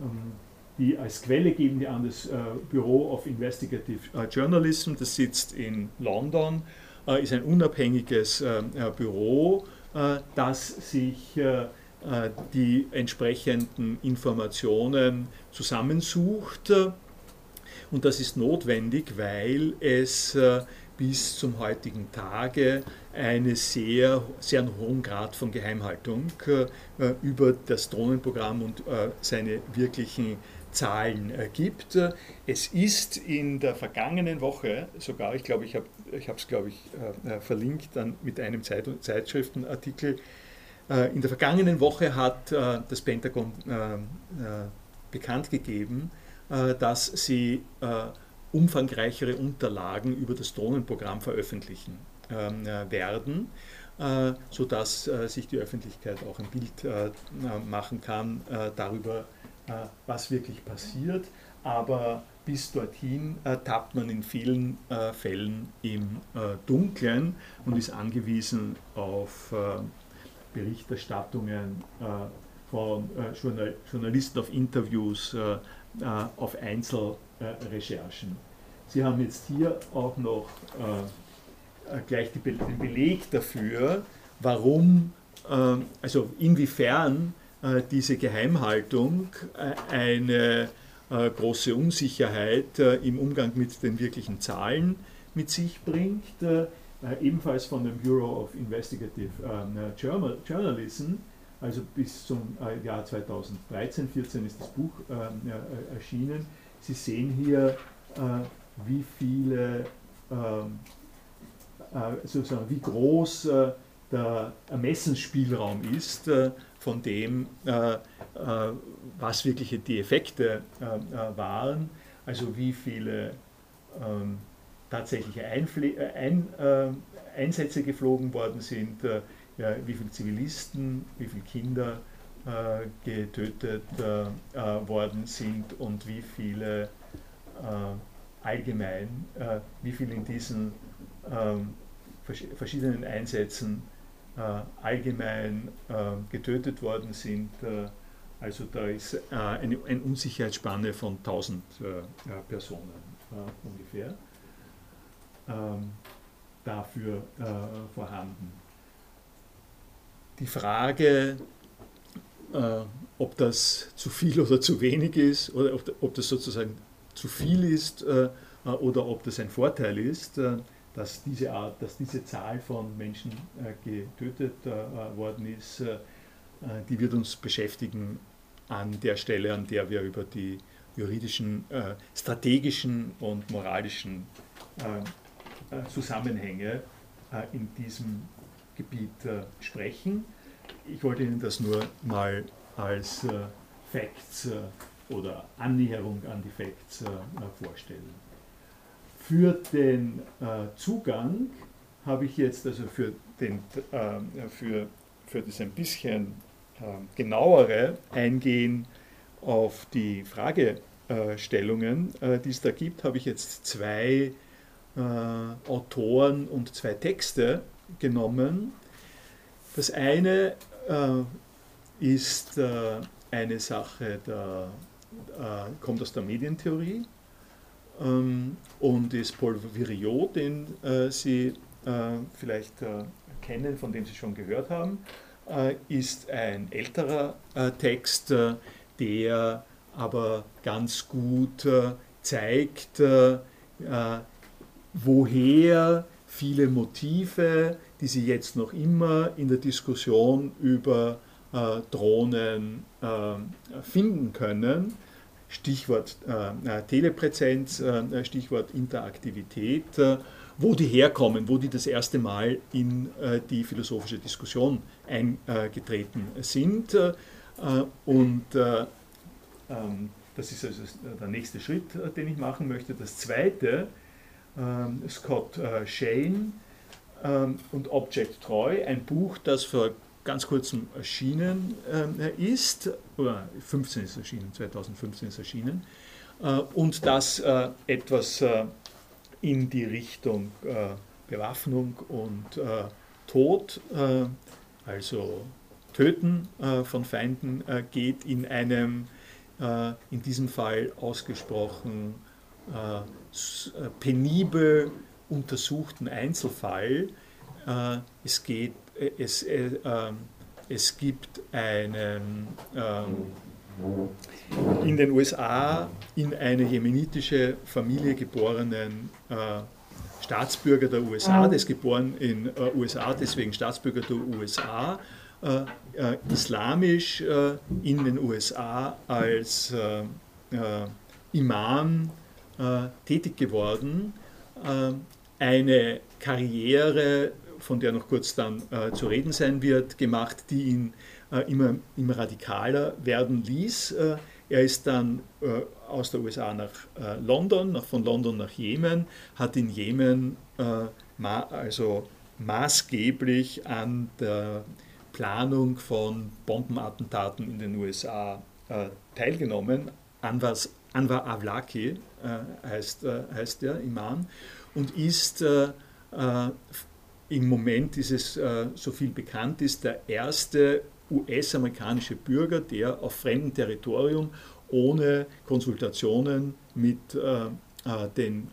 ähm, die als Quelle geben die an das Bureau of Investigative Journalism, das sitzt in London, ist ein unabhängiges Büro, das sich die entsprechenden Informationen zusammensucht und das ist notwendig, weil es äh, bis zum heutigen Tage einen sehr, sehr hohen Grad von Geheimhaltung äh, über das Drohnenprogramm und äh, seine wirklichen Zahlen gibt. Es ist in der vergangenen Woche sogar, ich glaube, ich habe es, glaube ich, verlinkt dann mit einem Zeit Zeitschriftenartikel, in der vergangenen Woche hat das Pentagon bekannt gegeben, äh, dass sie äh, umfangreichere Unterlagen über das Drohnenprogramm veröffentlichen ähm, äh, werden, sodass sich die Öffentlichkeit auch ein Bild machen kann darüber, was wirklich passiert. Aber bis dorthin tappt man in vielen Fällen im Dunkeln und ist angewiesen auf Berichterstattungen von Journalisten, auf Interviews, äh, auf Einzelrecherchen. Sie haben jetzt hier auch noch äh, gleich den Beleg dafür, warum, äh, also inwiefern diese Geheimhaltung eine große Unsicherheit im Umgang mit den wirklichen Zahlen mit sich bringt, ebenfalls von dem Bureau of Investigative Journalism also bis zum äh, Jahr 2013, 14 ist das Buch ähm, äh, erschienen. Sie sehen hier, äh, wie viele, ähm, sozusagen, wie groß der Ermessensspielraum ist von dem, was wirklich die Effekte waren, also wie viele ähm, tatsächliche Einfl Ein, Einsätze geflogen worden sind, ja, wie viele Zivilisten, wie viele Kinder äh, getötet äh, äh, worden sind und wie viele allgemein, wie viele in diesen ähm, verschiedenen Einsätzen allgemein getötet worden sind. Also da ist eine, eine Unsicherheitsspanne von 1000 Personen ungefähr ähm, dafür vorhanden. Die Frage, äh, ob das zu viel oder zu wenig ist oder ob, ob das sozusagen zu viel ist äh, äh, oder ob das ein Vorteil ist, äh, dass diese Art, dass diese Zahl von Menschen äh, getötet äh, worden ist, die wird uns beschäftigen an der Stelle, an der wir über die juridischen, strategischen und moralischen Zusammenhänge in diesem Gebiet sprechen ich wollte Ihnen das nur mal als äh, Facts äh, oder Annäherung an die Facts äh, vorstellen. Für den äh, Zugang habe ich jetzt also für, den, äh, für, für das ein bisschen äh, genauere Eingehen auf die Fragestellungen, die es da gibt, habe ich jetzt zwei Autoren und zwei Texte genommen. Das eine äh, ist äh, eine Sache, der, äh, kommt aus der Medientheorie ähm, und ist Paul Viriot, den Sie vielleicht kennen, von dem Sie schon gehört haben, ist ein älterer Text, der aber ganz gut zeigt, woher viele Motive, die Sie jetzt noch immer in der Diskussion über äh, Drohnen äh, finden können. Stichwort äh, Telepräsenz, äh, Stichwort Interaktivität, äh, wo die herkommen, wo die das erste Mal in äh, die philosophische Diskussion eingetreten sind. und ähm, das ist also der nächste Schritt, den ich machen möchte. Das zweite, ähm, Scott Shane, ähm, und Object Treu, ein Buch, das vor ganz kurzem erschienen äh, ist, oder 15 ist erschienen, 2015 ist erschienen, äh, und das äh, etwas äh, in die Richtung äh, Bewaffnung und äh, Tod, also Töten von Feinden geht, in einem in diesem Fall ausgesprochen penibel untersuchten Einzelfall. Äh, es, geht, äh, es, äh, ähm, es gibt einen ähm, in den USA in eine jemenitische Familie geborenen Staatsbürger der USA, der ist geboren in äh, USA, deswegen Staatsbürger der USA, äh, äh, islamisch in den USA als Imam tätig geworden eine Karriere, von der noch kurz dann äh, zu reden sein wird, gemacht, die ihn äh, immer, immer radikaler werden ließ. Äh, er ist dann äh, aus der USA nach äh, London, nach, von London nach Jemen, hat in Jemen äh, ma also maßgeblich an der Planung von Bombenattentaten in den USA teilgenommen. Anwar, Anwar Avlaki heißt, heißt der Imam und ist äh, äh, im Moment ist es, äh, so viel bekannt ist, der erste US-amerikanische Bürger, der auf fremdem Territorium ohne Konsultationen mit äh, äh, den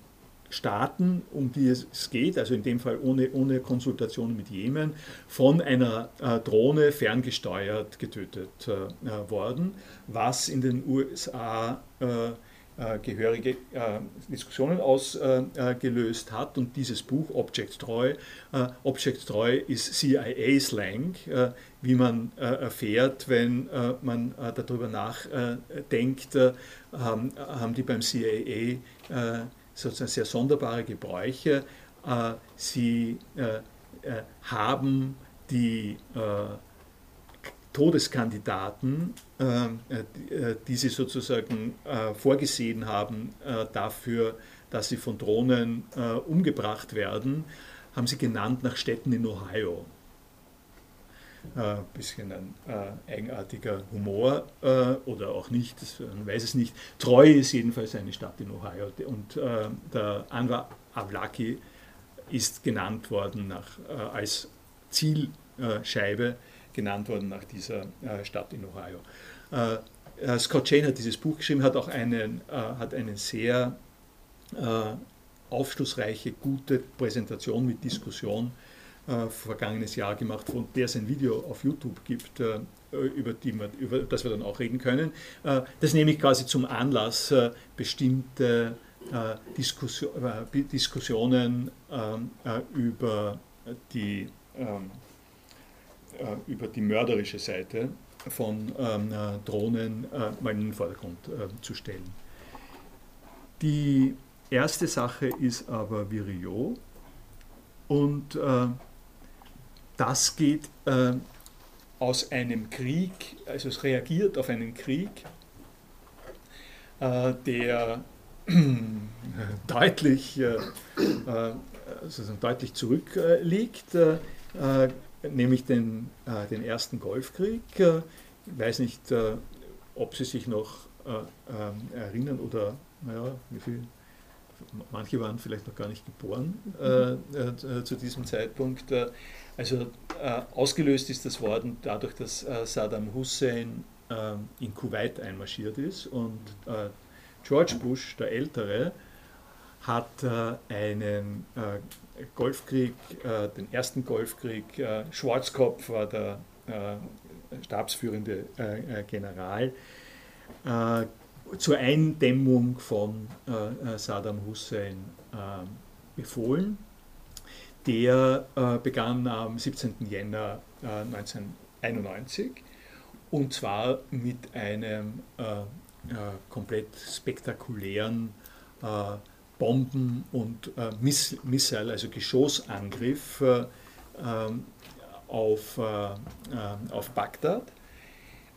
Staaten, um die es geht, also in dem Fall ohne, ohne Konsultation mit Jemen, von einer äh, Drohne ferngesteuert getötet äh, worden, was in den USA äh, äh, gehörige äh, Diskussionen ausgelöst hat. Und dieses Buch, Object Treu, äh, Object Treu ist CIA-Slang, wie man erfährt, wenn man darüber nachdenkt, haben die beim CIA sozusagen sehr sonderbare Gebräuche. Sie haben die Todeskandidaten, äh, die sie sozusagen äh, vorgesehen haben äh, dafür, dass sie von Drohnen umgebracht werden, haben sie genannt nach Städten in Ohio. Ein bisschen ein äh, eigenartiger Humor äh, oder auch nicht, das, man weiß es nicht. Troy ist jedenfalls eine Stadt in Ohio und äh, der Anwar Avlaki ist genannt worden nach, äh, als Zielscheibe, genannt worden nach dieser äh, Stadt in Ohio. Äh, Scott Jane hat dieses Buch geschrieben, hat auch einen, hat einen sehr aufschlussreiche, gute Präsentation mit Diskussion äh, vergangenes Jahr gemacht, von der es ein Video auf YouTube gibt, äh, über, die wir, über das wir dann auch reden können. Äh, das nehme ich quasi zum Anlass, äh, bestimmte äh, Diskussion, äh, Diskussionen über, die, ähm, über die mörderische Seite von ähm, Drohnen mal in den Vordergrund zu stellen. Die erste Sache ist aber Virio und das geht äh, aus einem Krieg, also es reagiert auf einen Krieg, äh, der deutlich, äh, also deutlich zurückliegt, äh, nämlich den, äh, den Ersten Golfkrieg. Ich weiß nicht, ob Sie sich noch erinnern oder naja, wie viel manche waren vielleicht noch gar nicht geboren äh, äh, zu diesem Zeitpunkt. Also äh, ausgelöst ist das worden dadurch, dass äh, Saddam Hussein äh, in Kuwait einmarschiert ist und äh, George Bush, der Ältere, hat äh, einen äh, Golfkrieg, den ersten Golfkrieg, Schwarzkopf war der stabsführende General, zur Eindämmung von Saddam Hussein befohlen der äh, begann am 17. Jänner äh, 1991 und zwar mit einem äh, äh komplett spektakulären äh, Bomben- und äh, Miss Missile, also Geschossangriff ähm, auf, auf Bagdad.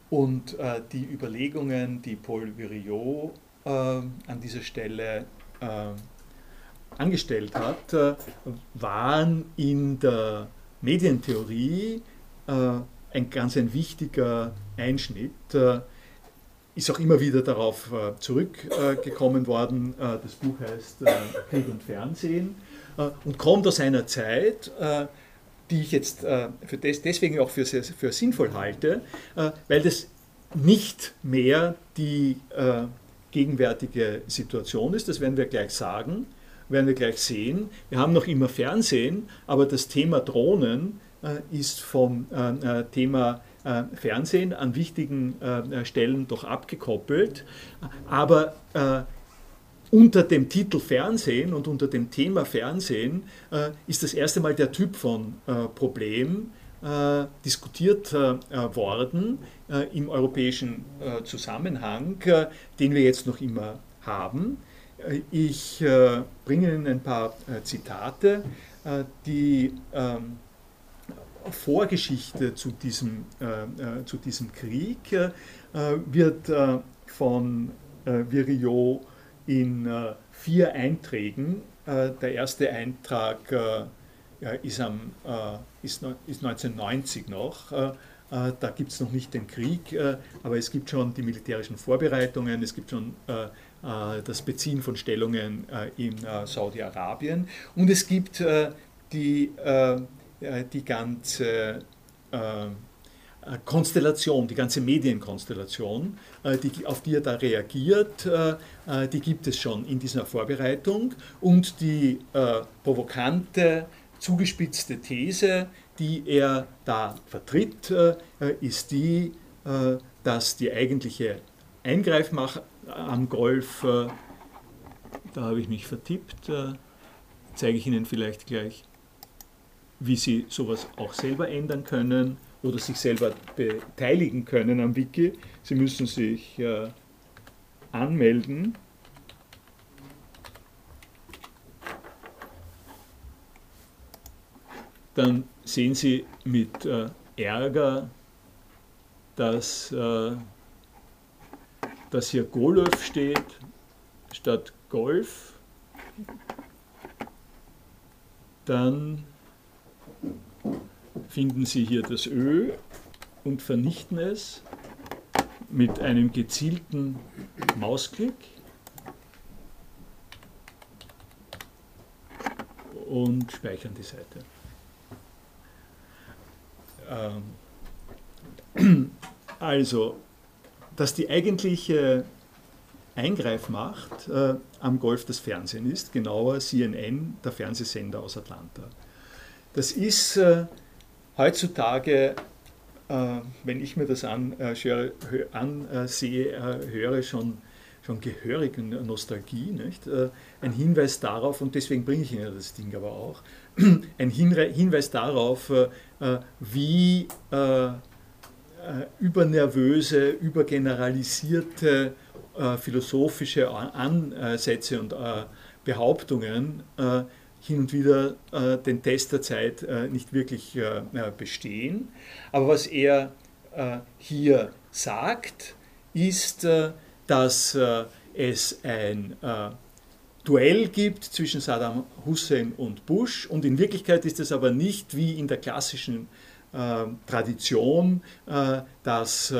Und die Überlegungen, die Paul Viriot an dieser Stelle angestellt hat, äh, waren in der Medientheorie äh, ein ganz ein wichtiger Einschnitt. Äh, ist auch immer wieder darauf zurückgekommen worden. Das Buch heißt Krieg und Fernsehen und kommt aus einer Zeit, die ich jetzt für des, deswegen auch für, sehr, für sinnvoll halte, weil das nicht mehr die gegenwärtige Situation ist, das werden wir gleich sagen, werden wir gleich sehen. Wir haben noch immer Fernsehen, aber das Thema Drohnen äh, ist vom äh, äh Thema äh, Fernsehen an wichtigen äh, Stellen doch abgekoppelt. Aber äh, unter dem Titel Fernsehen und unter dem Thema Fernsehen ist das erste Mal der Typ von Problem diskutiert worden im europäischen Zusammenhang, den wir jetzt noch immer haben. Ich äh, bringe Ihnen ein paar äh, Zitate, äh, die ähm, Vorgeschichte zu diesem, zu diesem Krieg wird von Viriot in vier Einträgen. Der erste Eintrag ist, am, ist, 1990 noch. Da gibt es noch nicht den Krieg, aber es gibt schon die militärischen Vorbereitungen, es gibt schon das Beziehen von Stellungen äh, in äh, Saudi-Arabien. Und es gibt die, die ganze Konstellation, die ganze Medienkonstellation, die, auf die er da reagiert, die gibt es schon in dieser Vorbereitung. Und die provokante, zugespitzte These, die er da vertritt, ist die, dass die eigentliche Eingreifmacht am Golf, äh, da habe ich mich vertippt, äh, zeige ich Ihnen vielleicht gleich, wie Sie sowas auch selber ändern können oder sich selber beteiligen können am Wiki. Sie müssen sich äh, anmelden. Dann sehen Sie mit Ärger, dass dass hier Golf steht statt Golf, finden Sie hier das Ö und vernichten es mit einem gezielten Mausklick. Und speichern die Seite. Ähm, also, dass die eigentliche Eingreifmacht äh, am Golf das Fernsehen ist, genauer CNN, der Fernsehsender aus Atlanta. Das ist äh, heutzutage, äh, wenn ich mir das ansehe, äh, höre, schon, schon gehörig Nostalgie. Nicht? Äh, ein Hinweis darauf, und deswegen bringe ich Ihnen das Ding aber auch, ein Hinweis darauf, äh, wie übernervöse, übergeneralisierte philosophische Ansätze und Behauptungen hin und wieder äh, den Test der Zeit äh, nicht wirklich äh, bestehen. Aber was er äh, hier sagt, ist, äh, dass äh, es ein Duell gibt zwischen Saddam Hussein und Bush und in Wirklichkeit ist es aber nicht wie in der klassischen Tradition, dass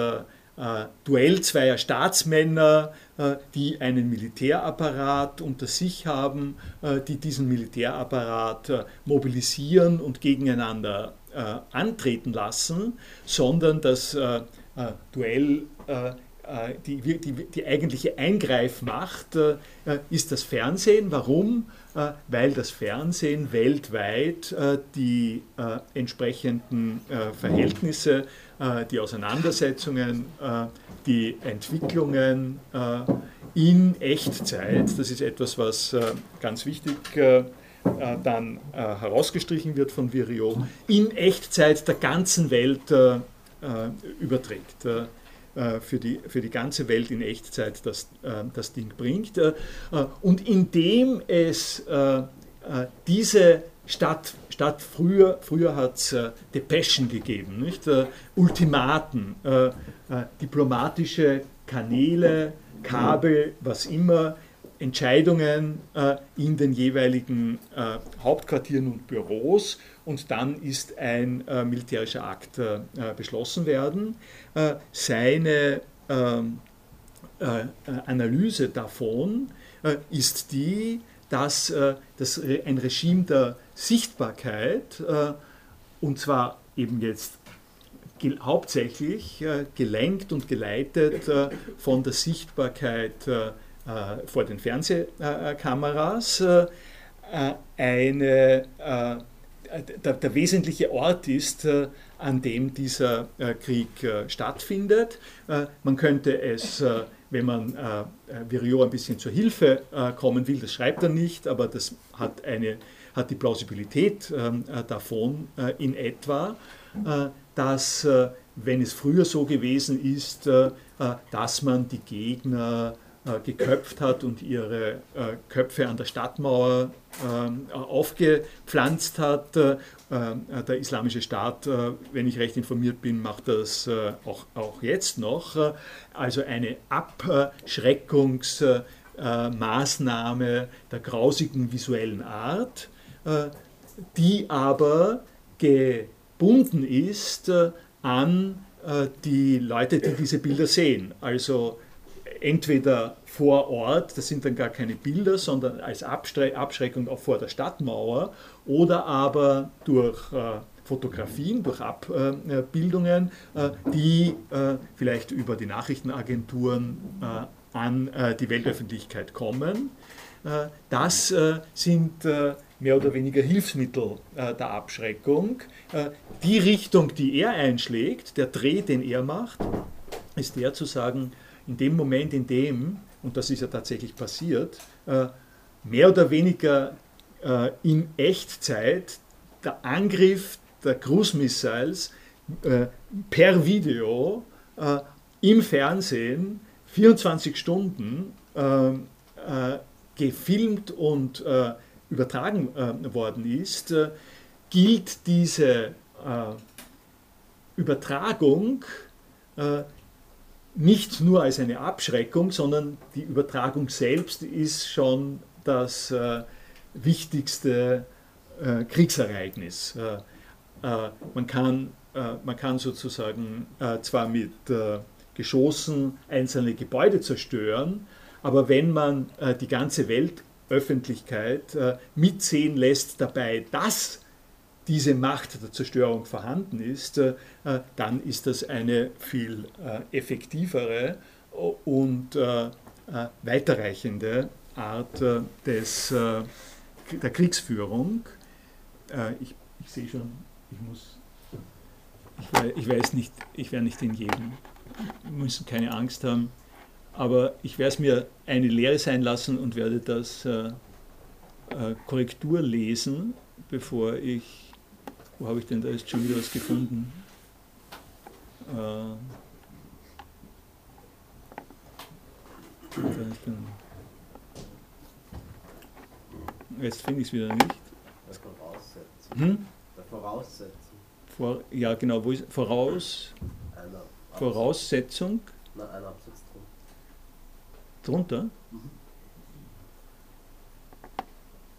äh, Duell zweier Staatsmänner, äh, die einen Militärapparat unter sich haben, äh, die diesen Militärapparat mobilisieren und gegeneinander antreten lassen, sondern das Duell die, die, die, eigentliche Eingreifmacht äh, ist das Fernsehen. Warum? Äh, weil das Fernsehen weltweit äh, die entsprechenden Verhältnisse äh, die Auseinandersetzungen, äh, die Entwicklungen äh, in Echtzeit. Das ist etwas, was ganz wichtig dann herausgestrichen wird von Virio, in Echtzeit der ganzen Welt überträgt. Für die, für die ganze Welt in Echtzeit das, das Ding bringt. Und indem es diese Stadt, statt früher, früher hat es äh, Depeschen gegeben, nicht? Äh, Ultimaten, äh, äh, diplomatische Kanäle, Kabel, was immer, Entscheidungen äh, in den jeweiligen äh, Hauptquartieren und Büros und dann ist ein militärischer Akt beschlossen werden. seine ähm, Analyse davon ist die, dass das ein Regime der Sichtbarkeit, äh, und zwar eben jetzt hauptsächlich äh, gelenkt und geleitet äh, von der Sichtbarkeit vor den Fernsehkameras, eine, der, der, wesentliche Ort ist, an dem dieser Krieg stattfindet. man könnte es wenn man äh, Virio ein bisschen zur Hilfe äh, kommen will, das schreibt er nicht, aber das hat eine hat die Plausibilität ähm, äh, davon äh, in etwa, äh, dass wenn es früher so gewesen ist, dass man die Gegner geköpft hat und ihre Köpfe an der Stadtmauer ähm, aufgepflanzt hat. Der Islamische Staat, wenn ich recht informiert bin, macht das auch, jetzt noch. Also eine Abschreckungsmaßnahme der grausigen visuellen Art. Äh, die aber gebunden ist äh, an äh, die Leute, die diese Bilder sehen. Also entweder vor Ort, das sind dann gar keine Bilder, sondern als Abschreckung auch vor der Stadtmauer, oder aber durch Fotografien, durch Abbildungen, die vielleicht über die Nachrichtenagenturen an die Weltöffentlichkeit kommen. Das sind mehr oder weniger Hilfsmittel äh, der Abschreckung. Äh, die Richtung, die er einschlägt, der Dreh, den er macht, ist der zu sagen, in dem Moment, in dem, und das ist ja tatsächlich passiert, äh, mehr oder weniger äh, in Echtzeit der Angriff der Cruise Missiles äh, per Video im Fernsehen 24 Stunden gefilmt und übertragen worden ist, gilt diese Übertragung nicht nur als eine Abschreckung, sondern die Übertragung selbst ist schon das äh, wichtigste äh, Kriegsereignis. äh, man, kann, äh, man kann sozusagen äh, zwar mit äh, Geschossen einzelne Gebäude zerstören, aber wenn man äh, die ganze Weltöffentlichkeit äh, mitsehen lässt dabei, dass diese Macht der Zerstörung vorhanden ist, äh, dann ist das eine viel äh, effektivere und äh, äh, weiterreichende Art des, der Kriegsführung. Ich, ich sehe schon, ich muss, ich weiß, ich weiß nicht, ich werde nicht in jedem, müssen keine Angst haben, aber ich werde es mir eine Lehre sein lassen und werde das Korrektur lesen, bevor ich, wo habe ich denn da jetzt schon wieder was gefunden? Äh, da ist dann- Jetzt finde ich es wieder nicht. Das Voraussetzung. Hm? Der Voraussetzung Vor, ja, genau, wo ist Voraus, einer Voraussetzung Na, ein Absatz drum. drunter?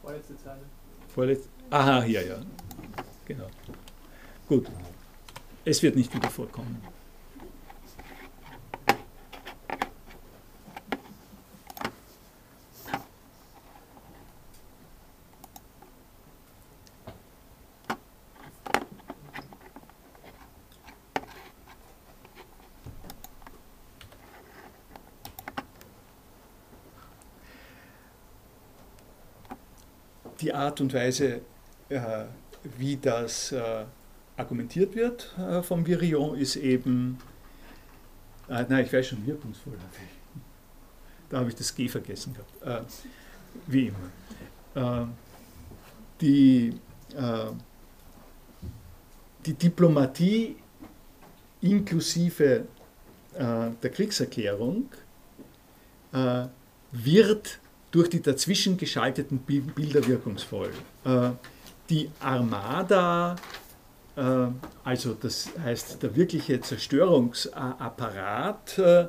Vorletzte Zeile. Vorletz Aha, hier, ja. Genau. Gut. Es wird nicht wieder vorkommen. Die Art und Weise, äh, wie das äh, argumentiert wird äh, vom Virion, ist eben, äh, nein, ich weiß schon, wirkungsvoll. Da habe ich das G vergessen gehabt. Äh, wie immer. Äh, die, äh, die Diplomatie inklusive äh, der Kriegserklärung wird durch die dazwischen geschalteten Bi- Bilder wirkungsvoll. Die Armada, äh, also das heißt der wirkliche Zerstörungsapparat, äh,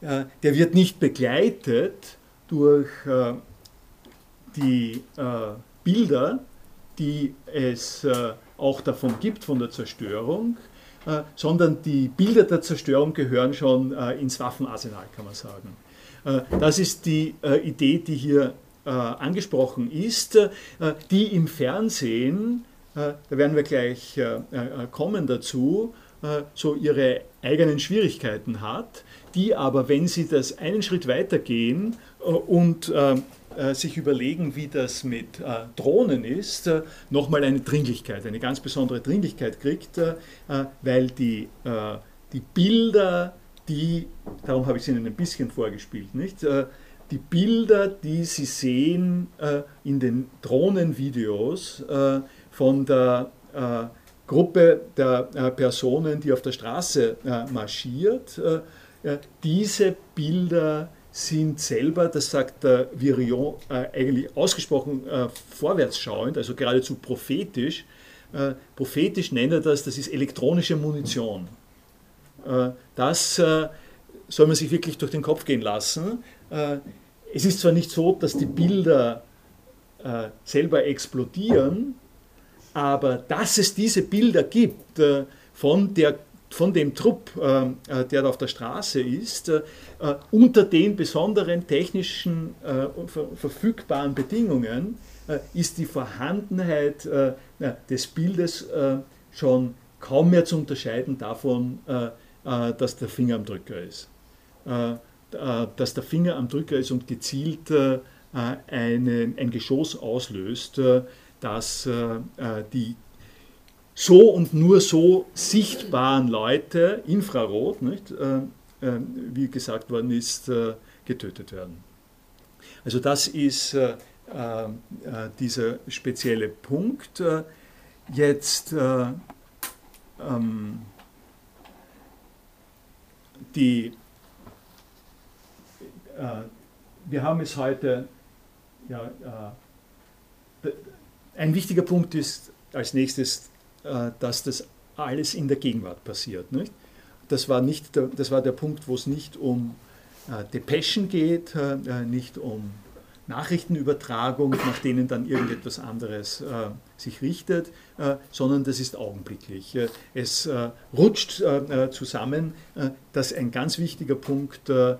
äh, der wird nicht begleitet durch die Bilder, die es auch davon gibt von der Zerstörung, sondern die Bilder der Zerstörung gehören schon ins Waffenarsenal, kann man sagen. Das ist die Idee, die hier äh, angesprochen ist, äh, die im Fernsehen, äh, da werden wir gleich äh, kommen dazu, so ihre eigenen Schwierigkeiten hat, die aber, wenn sie das einen Schritt weitergehen und sich überlegen, wie das mit Drohnen ist, nochmal eine Dringlichkeit, eine ganz besondere Dringlichkeit kriegt, weil die, die Bilder, die, darum habe ich es Ihnen ein bisschen vorgespielt, nicht? Die Bilder, die Sie sehen äh, in den Drohnenvideos äh, von der äh, Gruppe der äh, Personen, die auf der Straße äh, marschiert, äh, diese Bilder sind selber, das sagt der Virion eigentlich ausgesprochen vorwärtsschauend, also geradezu prophetisch. Prophetisch nennt er das, das ist elektronische Munition. Das soll man sich wirklich durch den Kopf gehen lassen. Äh, es ist zwar nicht so, dass die Bilder äh, selber explodieren, aber dass es diese Bilder gibt äh, von, der, von dem Trupp, der auf der Straße ist, unter den besonderen technischen ver verfügbaren Bedingungen, ist die Vorhandenheit des Bildes schon kaum mehr zu unterscheiden davon, dass der Finger am Drücker ist. Äh, dass der Finger am Drücker ist und gezielt äh, eine, ein Geschoss auslöst, äh, das äh, die so und nur so sichtbaren Leute, Infrarot, nicht, wie gesagt worden ist, getötet werden. Also das ist dieser spezielle Punkt. Jetzt äh, ähm, die, wir haben es heute, ja, äh, ein wichtiger Punkt ist als nächstes, äh, dass das alles in der Gegenwart passiert. Nicht? Das, war nicht der, das war der Punkt, wo es nicht um äh, Depeschen geht, äh, nicht um Nachrichtenübertragung, nach denen dann irgendetwas anderes äh, sich richtet, äh, sondern das ist augenblicklich. Äh, es äh, rutscht äh, äh, zusammen, äh, das ist ein ganz wichtiger Punkt äh, äh,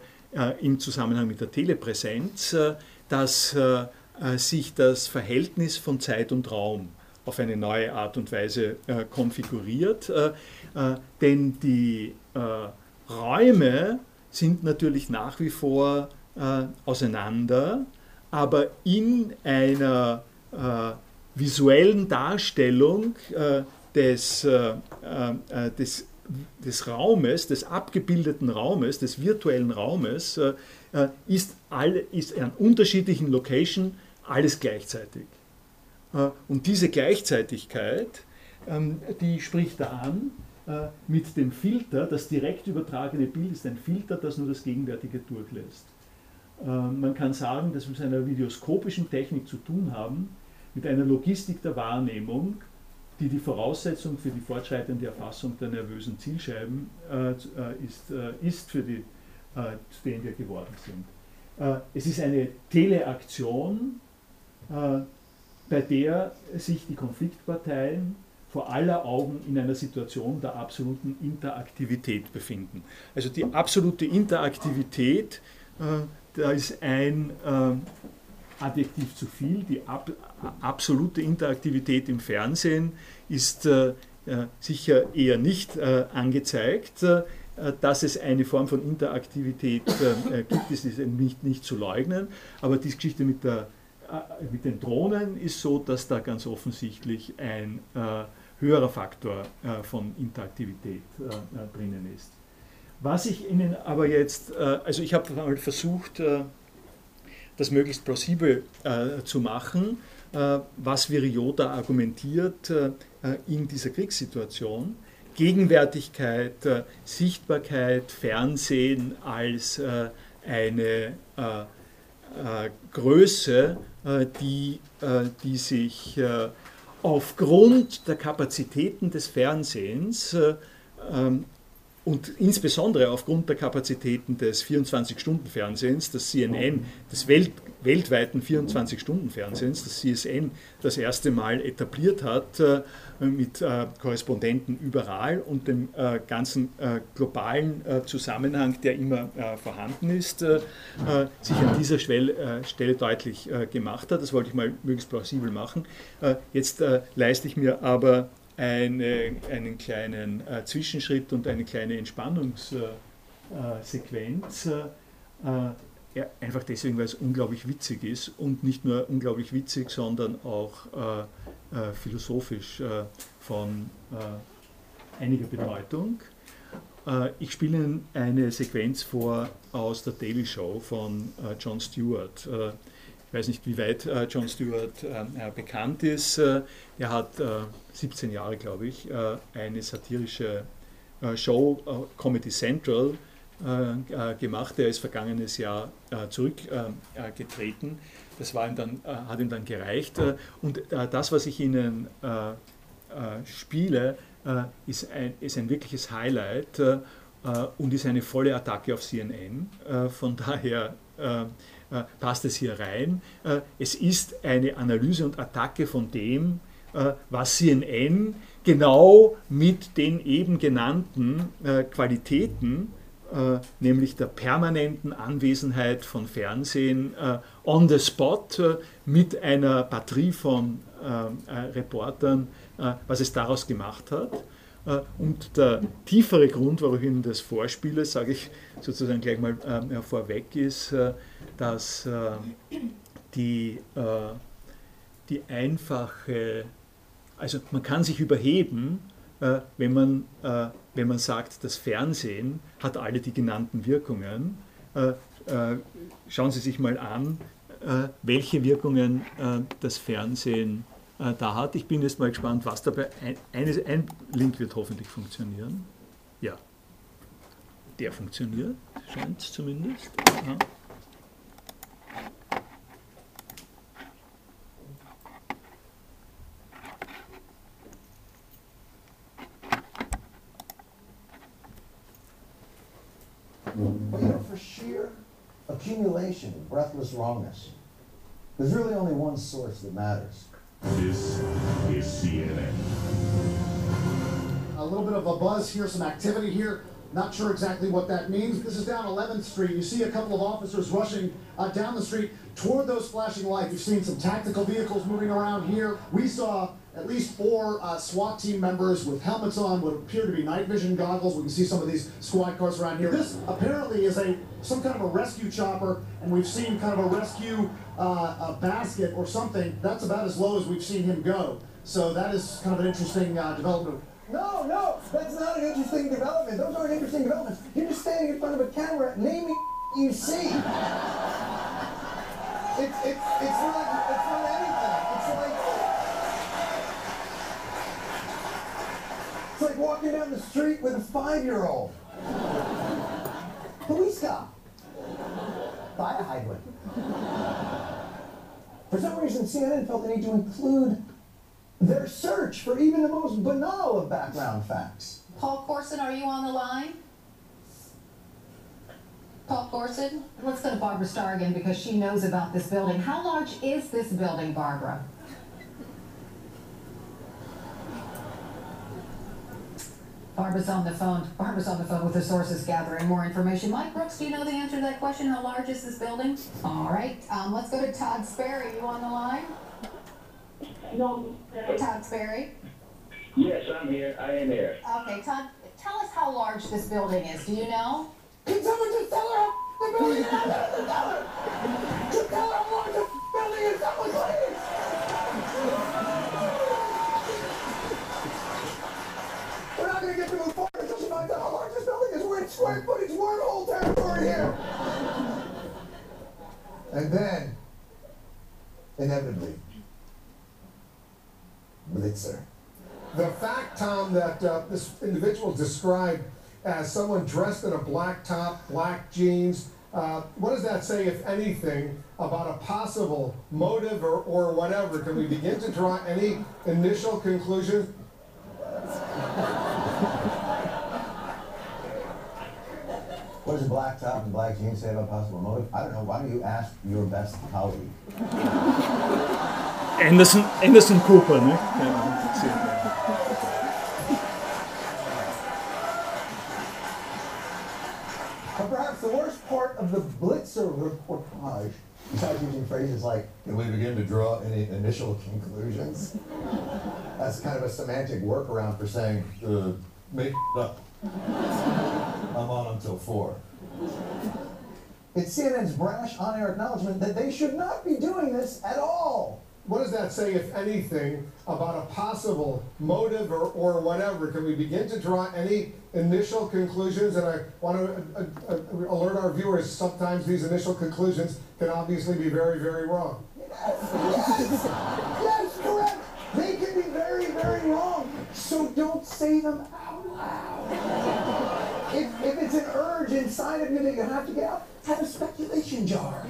im Zusammenhang mit der Telepräsenz, äh, dass äh, äh, sich das Verhältnis von Zeit und Raum auf eine neue Art und Weise äh, konfiguriert, äh, äh, denn die äh, Räume sind natürlich nach wie vor äh, auseinander, aber in einer äh, visuellen Darstellung äh, des, äh, äh, des, des Raumes, des abgebildeten Raumes, des virtuellen Raumes, äh, äh, ist, alle, ist an unterschiedlichen Locations alles gleichzeitig. Äh, Und diese Gleichzeitigkeit, ähm, die spricht er an äh, mit dem Filter. Das direkt übertragene Bild ist ein Filter, das nur das Gegenwärtige durchlässt. Äh, Man kann sagen, dass wir es mit einer videoskopischen Technik zu tun haben, mit einer Logistik der Wahrnehmung, die die Voraussetzung für die fortschreitende Erfassung der nervösen Zielscheiben äh, äh, ist, äh, ist, für die, äh, zu denen wir geworden sind. Äh, es ist eine Teleaktion, äh, bei der sich die Konfliktparteien vor aller Augen in einer Situation der absoluten Interaktivität befinden. Also die absolute Interaktivität, da ist ein Adjektiv zu viel. Die ab, absolute Interaktivität im Fernsehen ist äh, äh, sicher eher nicht äh, angezeigt. Äh, dass es eine Form von Interaktivität äh, gibt, ist, ist nicht, nicht zu leugnen. Aber die Geschichte mit, der, äh, mit den Drohnen ist so, dass da ganz offensichtlich ein äh, höherer Faktor äh, von Interaktivität äh, äh, drinnen ist. Was ich Ihnen aber jetzt, äh, also ich habe versucht, äh, das möglichst plausibel äh, zu machen, äh, was Viriota argumentiert äh, äh, in dieser Kriegssituation. Gegenwärtigkeit, äh, Sichtbarkeit, Fernsehen als äh, eine Größe, die, die sich aufgrund der Kapazitäten des Fernsehens äh, ähm, und insbesondere aufgrund der Kapazitäten des 24-Stunden-Fernsehens, des CNN, des Welt, weltweiten 24-Stunden-Fernsehens, das CSN das erste Mal etabliert hat, äh, mit äh, Korrespondenten überall und dem äh, ganzen globalen Zusammenhang, der immer vorhanden ist, sich an dieser Stelle deutlich gemacht hat. Das wollte ich mal möglichst plausibel machen. Jetzt leiste ich mir aber eine, einen kleinen äh, Zwischenschritt und eine kleine Entspannungssequenz. Äh, äh, ja, einfach deswegen, weil es unglaublich witzig ist und nicht nur unglaublich witzig, sondern auch äh, äh, philosophisch äh, von äh, einiger Bedeutung. Äh, ich spiele Ihnen eine Sequenz vor aus der Daily Show von äh, Jon Stewart. Äh, ich weiß nicht, wie weit äh, Jon Stewart äh, äh, bekannt ist. Äh, er hat äh, 17 Jahre, glaube ich, äh, eine satirische äh, Show, äh, Comedy Central, äh, äh, gemacht. Er ist vergangenes Jahr äh, zurückgetreten. Äh, getreten. das war ihm dann, äh, hat ihm dann gereicht. Äh, und äh, das, was ich Ihnen äh, äh, spiele, äh, ist, ein, ist ein wirkliches Highlight äh, äh, und ist eine volle Attacke auf CNN. Äh, von daher äh, äh, passt es hier rein. Äh, es ist eine Analyse und Attacke von dem, äh, was CNN genau mit den eben genannten äh, Qualitäten, äh, nämlich der permanenten Anwesenheit von Fernsehen äh, on the spot äh, mit einer Batterie von äh, äh, Reportern, äh, was es daraus gemacht hat. Äh, Und der tiefere Grund, warum ich Ihnen das vorspiele, sage ich sozusagen gleich mal äh, vorweg, ist, äh, dass äh, die, äh, die einfache, also man kann sich überheben, äh, wenn, man, wenn man sagt, das Fernsehen hat alle die genannten Wirkungen. Schauen Sie sich mal an, welche Wirkungen das Fernsehen äh, da hat. Ich bin jetzt mal gespannt, was dabei. Ein, eines, ein Link wird hoffentlich funktionieren. Ja, der funktioniert, scheint es zumindest. Ja. For sheer accumulation of breathless wrongness, There's really only one source that matters. This is CNN. A little bit of a buzz here, some activity here. Not sure exactly what that means. This is down 11th Street. You see a couple of officers rushing uh, down the street toward those flashing lights. You've seen some tactical vehicles moving around here. We saw at least four uh, SWAT team members with helmets on, what appear to be night vision goggles. We can see some of these squad cars around here. This apparently is a some kind of a rescue chopper, and we've seen kind of a rescue uh, a basket or something. That's about as low as we've seen him go. So that is kind of an interesting uh, development. No, no, that's not an interesting development. Those aren't interesting developments. You're just standing in front of a camera naming you see. It's, it's, it's not, it's not anything. It's like, it's like walking down the street with a five-year-old. Police cop. Fire hydrant. For some reason, CNN felt the need to include their search for even the most banal of background facts. Paul Corson, are you on the line? Paul Corson? Let's go to Barbara Starr again because she knows about this building. How large is this building, Barbara? Barbara's on the phone. Barbara's on the phone with the sources gathering more information. Mike Brooks, do you know the answer to that question? How large is this building? All right. Um, let's go to Todd Sperry. You on the line? No. Todd Sperry? Yes, I'm here. I am here. Okay, Todd, tell us how large this building is. Do you know? Can someone just tell her how the building is? I'm not tell her. Just tell her how large the building is. Someone please. Building is. We're in square footage wormhole territory here. And then, inevitably, Blitzer. The fact, Tom, that uh, this individual described as someone dressed in a black top, black jeans, uh, what does that say, if anything, about a possible motive or, or whatever? Can we begin to draw any initial conclusions? What does a black top and black jeans say about possible motive? I don't know. Why don't you ask your best colleague? Anderson, Anderson Cooper, ne? Genau. Sehr geil. But perhaps the worst part of the Blitzer reportage, besides using phrases like, can we begin to draw any initial conclusions? That's kind of a semantic workaround for saying, uh, make up. I'm on until four. It's CNN's brash on-air acknowledgement that they should not be doing this at all. What does that say, if anything, about a possible motive or, or whatever? Can we begin to draw any initial conclusions? And I want to uh, uh, alert our viewers, sometimes these initial conclusions can obviously be very, very wrong. Yes, yes, correct. They can be very, very wrong. So don't say them out loud. If, if it's an urge inside of you that you have to get out, have a speculation jar.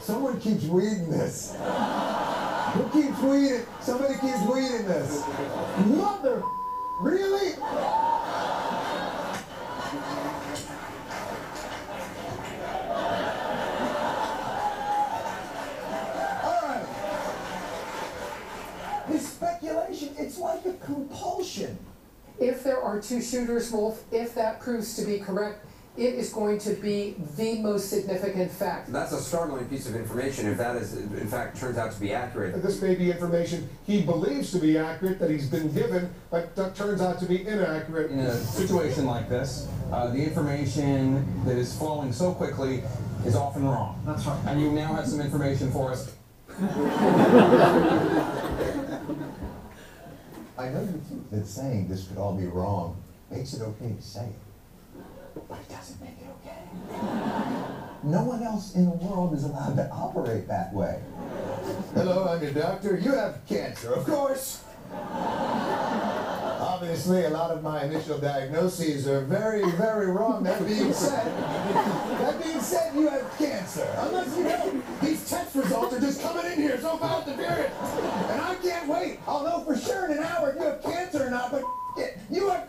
Someone keeps reading this. Who keeps reading? Somebody keeps reading this. Mother, really? This speculation, it's like a compulsion. If there are two shooters, Wolf, if that proves to be correct, it is going to be the most significant fact. That's a startling piece of information if that is, in fact, turns out to be accurate. This may be information he believes to be accurate, that he's been given, but that turns out to be inaccurate. In a situation like this, uh, the information that is flowing so quickly is often wrong. That's right. And you now have some information for us. I know you think that saying this could all be wrong makes it okay to say it, but it doesn't make it okay. No one else in the world is allowed to operate that way. Hello, I'm your doctor. You have cancer, of course. Obviously, a lot of my initial diagnoses are very, very wrong. That being said, that being said, you have cancer. Unless you know these test results are just coming in here, so about the period. And I can't wait. I'll know for sure in an hour if you have cancer or not, but it, you have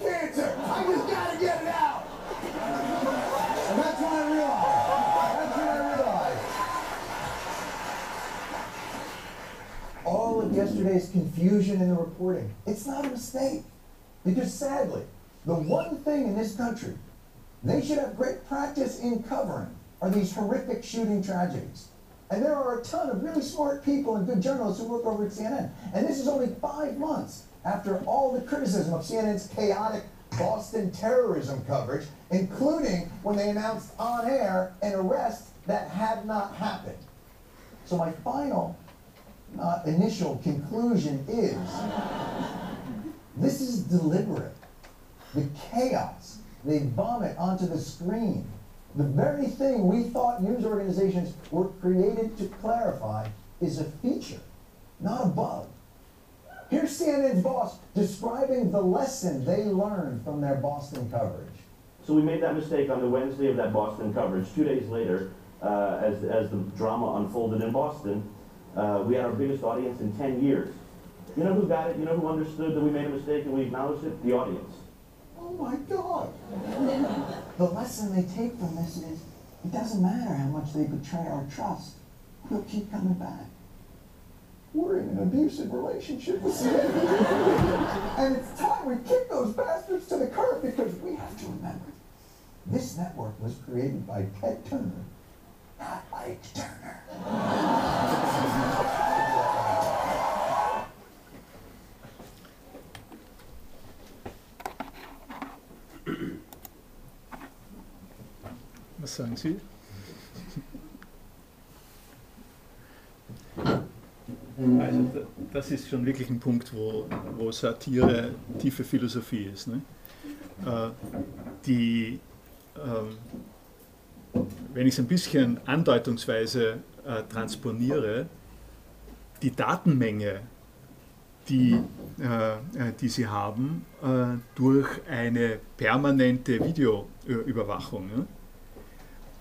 Yesterday's confusion in the reporting, it's not a mistake. Because sadly, the one thing in this country they should have great practice in covering are these horrific shooting tragedies. And there are a ton of really smart people and good journalists who work over at CNN. And this is only five months after all the criticism of CNN's chaotic Boston terrorism coverage, including when they announced on air an arrest that had not happened. So my final, uh, initial conclusion is this is deliberate. The chaos they vomit onto the screen. The very thing we thought news organizations were created to clarify is a feature, not a bug. Here's CNN's boss describing the lesson they learned from their Boston coverage. So we made that mistake on the Wednesday of that Boston coverage. Two days later, uh, as, as the drama unfolded in Boston, uh, we had our biggest audience in 10 years. You know who got it? You know who understood that we made a mistake and we acknowledged it? The audience. Oh my God. the lesson they take from this is it doesn't matter how much they betray our trust, we'll keep coming back. We're in an abusive relationship with CNN. and it's time we kick those bastards to the curb because we have to remember this network was created by Ted Turner, not Ike Turner. Was sagen Sie? Also da- das ist schon wirklich ein Punkt, wo, wo Satire tiefe Philosophie ist. Ne? Äh, die, ähm, wenn ich es ein bisschen andeutungsweise äh, transponiere, die Datenmenge, die, äh, äh, die sie haben, äh, durch eine permanente Videoüberwachung. Ne?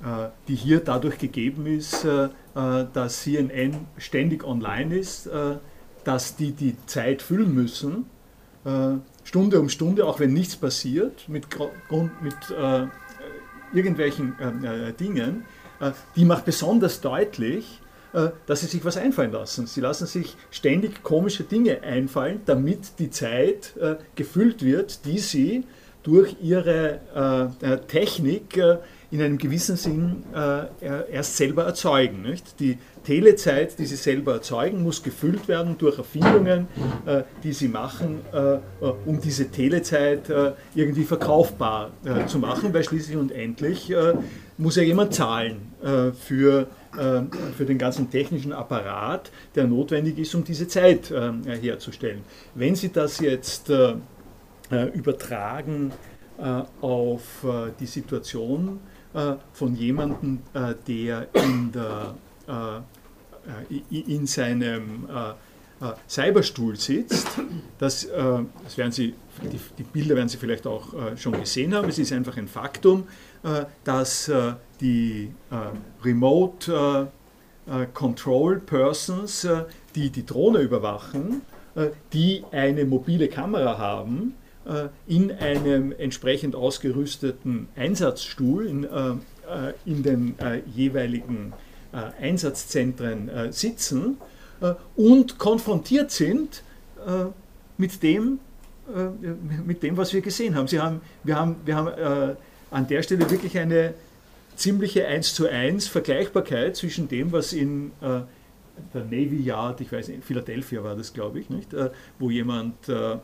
äh, die hier dadurch gegeben ist, äh, dass CNN ständig online ist, dass die die Zeit füllen müssen, Stunde um Stunde, auch wenn nichts passiert, mit, Grund, mit irgendwelchen äh, äh, Dingen, äh, die macht besonders deutlich, äh, dass sie sich was einfallen lassen. Sie lassen sich ständig komische Dinge einfallen, damit die Zeit äh, gefüllt wird, die sie durch ihre Technik in einem gewissen Sinn äh, er- erst selber erzeugen. Nicht? Die Telezeit, die sie selber erzeugen, muss gefüllt werden durch Erfindungen, äh, die sie machen, äh, äh, um diese Telezeit äh, irgendwie verkaufbar äh, zu machen, weil schließlich und endlich muss ja jemand zahlen für, für den ganzen technischen Apparat, der notwendig ist, um diese Zeit herzustellen. Wenn Sie das jetzt übertragen auf die Situation von jemandem, äh, der in, der, äh, äh, in seinem äh, äh, Cyberstuhl sitzt. Das, äh, das werden Sie, die, die Bilder werden Sie vielleicht auch äh, schon gesehen haben. Es ist einfach ein Faktum, äh, dass äh, die äh, Remote äh, äh, Control Persons, äh, die die Drohne überwachen, äh, die eine mobile Kamera haben, äh, in einem entsprechend ausgerüsteten Einsatzstuhl in, äh, äh, in den äh, jeweiligen äh, Einsatzzentren äh, sitzen äh, und konfrontiert sind äh, mit dem, äh, mit dem, was wir gesehen haben. Sie haben wir haben, wir haben äh, an der Stelle wirklich eine ziemliche 1 zu 1 Vergleichbarkeit zwischen dem, was in äh, der Navy Yard, ich weiß nicht, Philadelphia war das, glaube ich, nicht, äh, wo jemand äh,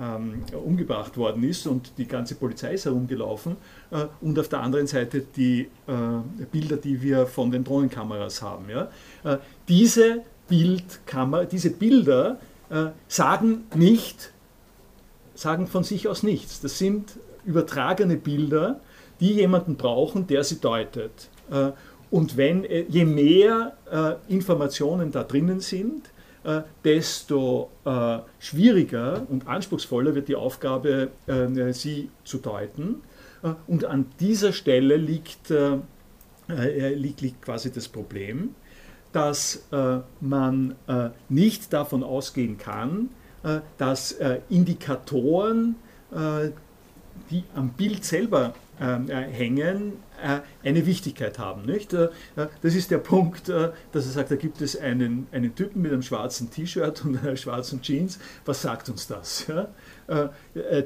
ähm, umgebracht worden ist und die ganze Polizei ist herumgelaufen äh, und auf der anderen Seite die äh, Bilder, die wir von den Drohnenkameras haben. Ja? Äh, diese, diese Bilder äh, sagen nicht, sagen von sich aus nichts. Das sind übertragene Bilder, die jemanden brauchen, der sie deutet. Äh, Und wenn, äh, je mehr Informationen da drinnen sind, desto äh, schwieriger und anspruchsvoller wird die Aufgabe, äh, sie zu deuten. Äh, Und an dieser Stelle liegt, äh, äh, liegt, liegt quasi das Problem, dass äh, man äh, nicht davon ausgehen kann, äh, dass äh, Indikatoren, äh, die am Bild selber ähm, äh, hängen, eine Wichtigkeit haben. Nicht? Das ist der Punkt, dass er sagt, da gibt es einen, einen Typen mit einem schwarzen T-Shirt und einer schwarzen Jeans. Was sagt uns das?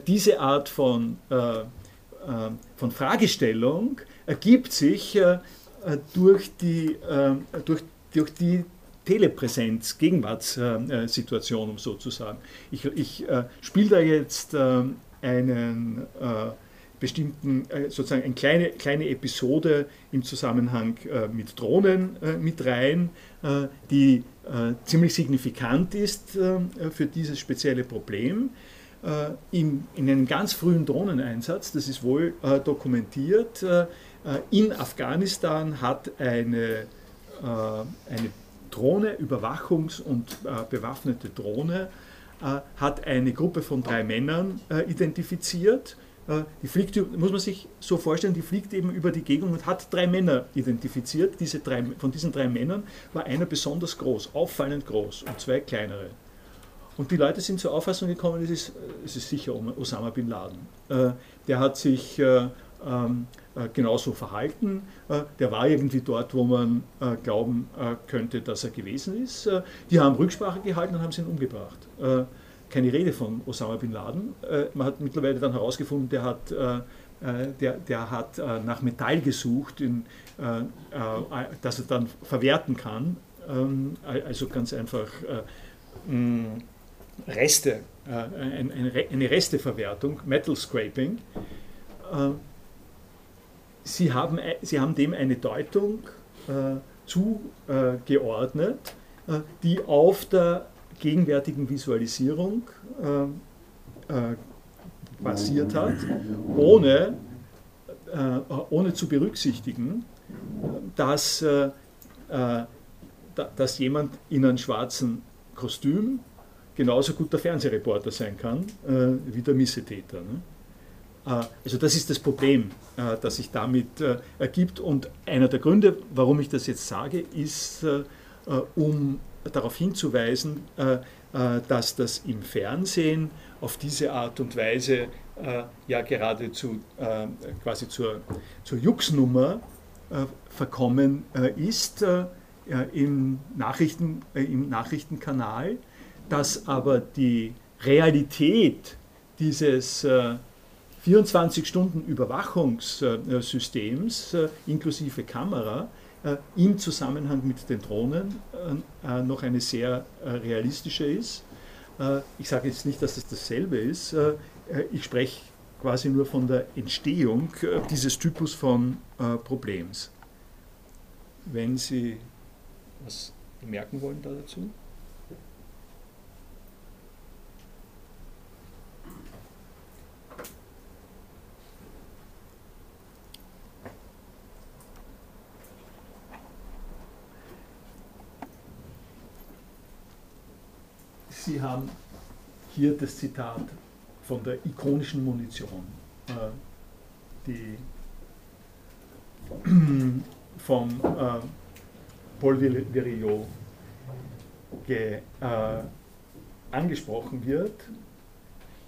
Diese Art von, von Fragestellung ergibt sich durch die, durch, durch die Telepräsenz, Gegenwartssituation, um so zu sagen. Ich, ich äh, spiele da jetzt äh, einen äh, bestimmten, äh, sozusagen eine kleine, kleine Episode im Zusammenhang äh, mit Drohnen äh, mit rein, die ziemlich signifikant ist für dieses spezielle Problem. In, in einem ganz frühen Drohneneinsatz, das ist wohl dokumentiert, in Afghanistan hat eine, eine Drohne, Überwachungs- und äh, bewaffnete Drohne, äh, hat eine Gruppe von drei Männern äh, identifiziert. Äh, die fliegt, muss man sich so vorstellen, die fliegt eben über die Gegend und hat drei Männer identifiziert. Diese drei, von diesen drei Männern war einer besonders groß, auffallend groß und zwei kleinere. Und die Leute sind zur Auffassung gekommen, es ist, es ist sicher Osama bin Laden. Äh, der hat sich äh, ähm, äh, genauso verhalten. Äh, der war irgendwie dort, wo man äh, glauben könnte, dass er gewesen ist. Die haben Rücksprache gehalten und haben ihn umgebracht. Keine Rede von Osama bin Laden. Man hat mittlerweile dann herausgefunden, der hat, der, der hat nach Metall gesucht, in, das er dann verwerten kann. Ähm, also ganz einfach Reste, eine Resteverwertung, Metal Scraping. Sie haben, Sie haben dem eine Deutung äh, zugeordnet, äh, die auf der gegenwärtigen Visualisierung äh, äh basiert hat, ohne, äh, ohne zu berücksichtigen, dass, äh, dass jemand in einem schwarzen Kostüm genauso gut der Fernsehreporter sein kann wie der Missetäter. Ne? Äh, also das ist das Problem, äh, das sich damit äh, ergibt. Und einer der Gründe, warum ich das jetzt sage, ist, um darauf hinzuweisen, dass das im Fernsehen auf diese Art und Weise ja geradezu quasi zur, zur Jux-Nummer verkommen ist im, Nachrichten, im Nachrichtenkanal, dass aber die Realität dieses 24 Stunden Überwachungssystems äh, inklusive Kamera äh, im Zusammenhang mit den Drohnen äh, noch eine sehr realistische ist. Ich sage jetzt nicht, dass es dasselbe ist. Ich spreche quasi nur von der Entstehung dieses Typus von Problems. Wenn Sie was bemerken wollen da dazu? Sie haben hier das Zitat von der ikonischen Munition, äh, die von äh, Paul Virilot ge, äh, angesprochen wird.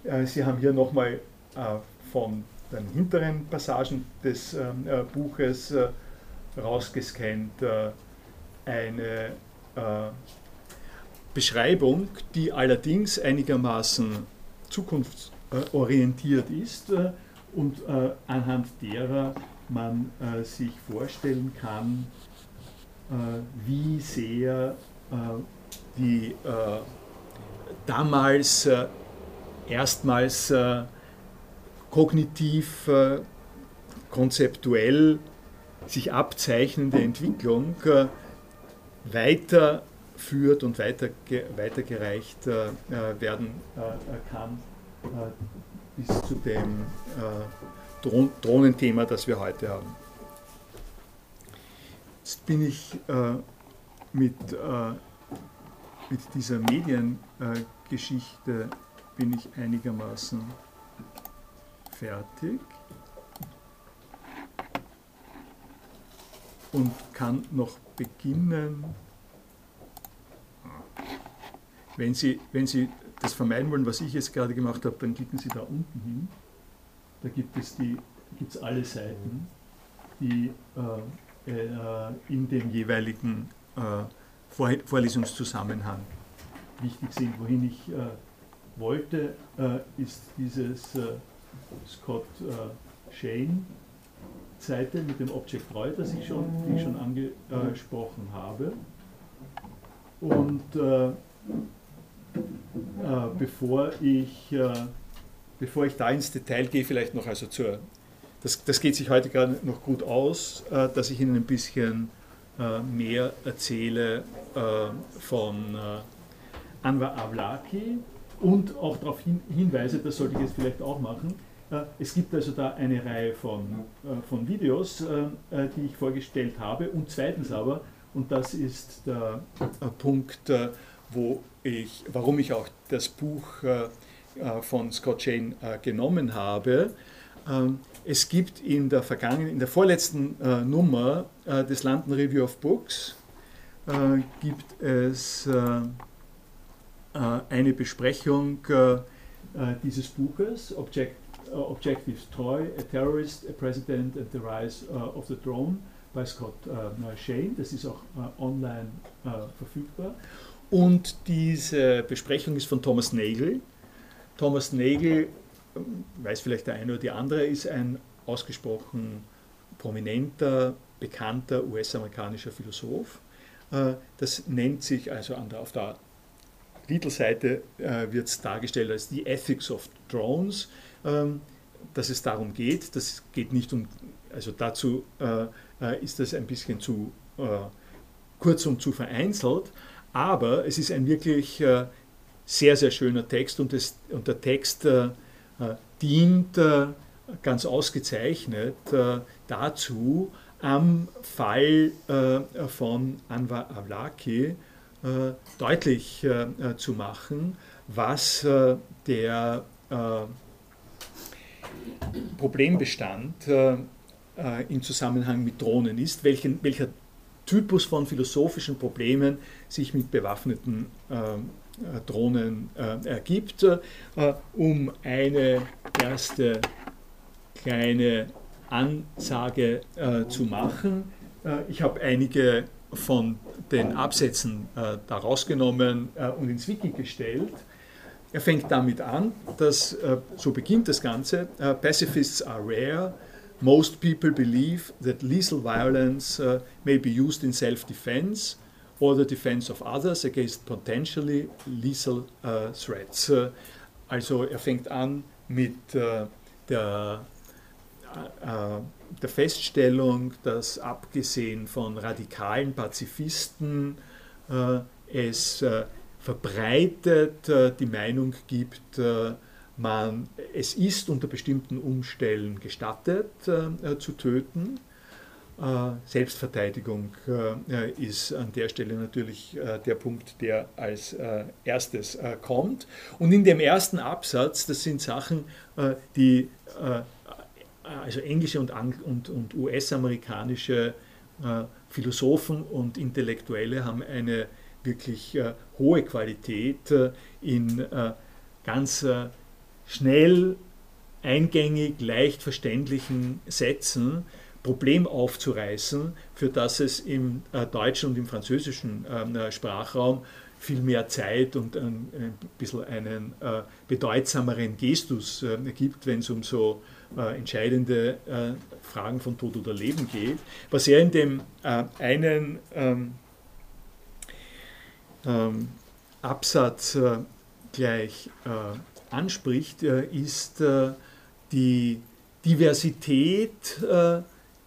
Äh, Sie haben hier nochmal äh, von den hinteren Passagen des Buches rausgescannt eine Beschreibung, die allerdings einigermaßen zukunftsorientiert ist äh, und äh, anhand derer man äh, sich vorstellen kann, wie sehr die damals erstmals kognitiv, konzeptuell sich abzeichnende Entwicklung weiter führt und weiter, weitergereicht äh, äh, werden äh, kann bis zu dem Drohn Drohnenthema, das wir heute haben. Jetzt bin ich mit, mit dieser Mediengeschichte bin ich einigermaßen fertig und kann noch beginnen wenn Sie, wenn Sie das vermeiden wollen, was ich jetzt gerade gemacht habe, dann klicken Sie da unten hin. Da gibt es die, gibt's alle Seiten, die äh, äh, in dem jeweiligen äh, Vor Vorlesungszusammenhang wichtig sind. Wohin ich äh, wollte, äh, ist dieses äh, Scott Shane Seite mit dem Object Treu, das ich schon, die ich schon angesprochen habe. Und bevor, ich, äh, bevor ich da ins Detail gehe, vielleicht noch also zur, das, das geht sich heute gerade noch gut aus, äh, dass ich Ihnen ein bisschen äh, mehr erzähle äh, von Anwar Avlaki und auch darauf hin, hinweise, das sollte ich jetzt vielleicht auch machen, äh, es gibt also da eine Reihe von, äh, von Videos, äh, die ich vorgestellt habe. Und zweitens aber, und das ist der Punkt, wo ich, warum ich auch das Buch von Scott Jane genommen habe. Ähm, es gibt in der vergangenen, in der vorletzten Nummer des London Review of Books gibt es eine Besprechung dieses Buches, Object Objectives Troy, A Terrorist, a President and the Rise of the Drone bei Scott Shane. Das ist auch online verfügbar. Und diese Besprechung ist von Thomas Nagel. Thomas Nagel, ähm, weiß vielleicht der eine oder die andere, ist ein ausgesprochen prominenter, bekannter US-amerikanischer Philosoph. Das nennt sich also der, auf der Titelseite äh, wird es dargestellt als The Ethics of Drones. Ähm, dass es darum geht. Das geht nicht um, also dazu äh, äh, ist das ein bisschen zu äh, kurz und zu vereinzelt, aber es ist ein wirklich äh, sehr, sehr schöner Text und, das, und der Text äh, äh, dient ganz ausgezeichnet dazu, am Fall von Anwar Avlaki deutlich zu machen, was der Problembestand äh, äh, im Zusammenhang mit Drohnen ist, welchen, welcher Typus von philosophischen Problemen sich mit bewaffneten äh, äh Drohnen äh, ergibt. Äh, um eine erste kleine Ansage zu machen. ich habe einige von den Absätzen da rausgenommen und ins Wiki gestellt. Er fängt damit an, dass, äh, so beginnt das Ganze, Pacifists are rare, most people believe that lethal violence may be used in self-defense or the defense of others against potentially lethal uh, threats. also er fängt an mit der, der Feststellung, dass abgesehen von radikalen Pazifisten es verbreitet äh, die Meinung gibt, äh, man, es ist unter bestimmten Umständen gestattet äh, zu töten. Selbstverteidigung ist an der Stelle natürlich der Punkt, der als erstes kommt. Und in dem ersten Absatz, das sind Sachen, die also englische und, und, US-amerikanische Philosophen und Intellektuelle haben eine wirklich äh, hohe Qualität äh, in äh, ganz äh, schnell, eingängig, leicht verständlichen Sätzen Problem aufzureißen, für das es im äh, deutschen und im französischen ähm, äh, Sprachraum viel mehr Zeit und ein, bisschen einen bedeutsameren Gestus gibt, wenn es um so entscheidende Fragen von Tod oder Leben geht. Was er in dem einen ähm, ähm, Absatz äh, gleich äh, anspricht, äh, ist äh, die Diversität äh,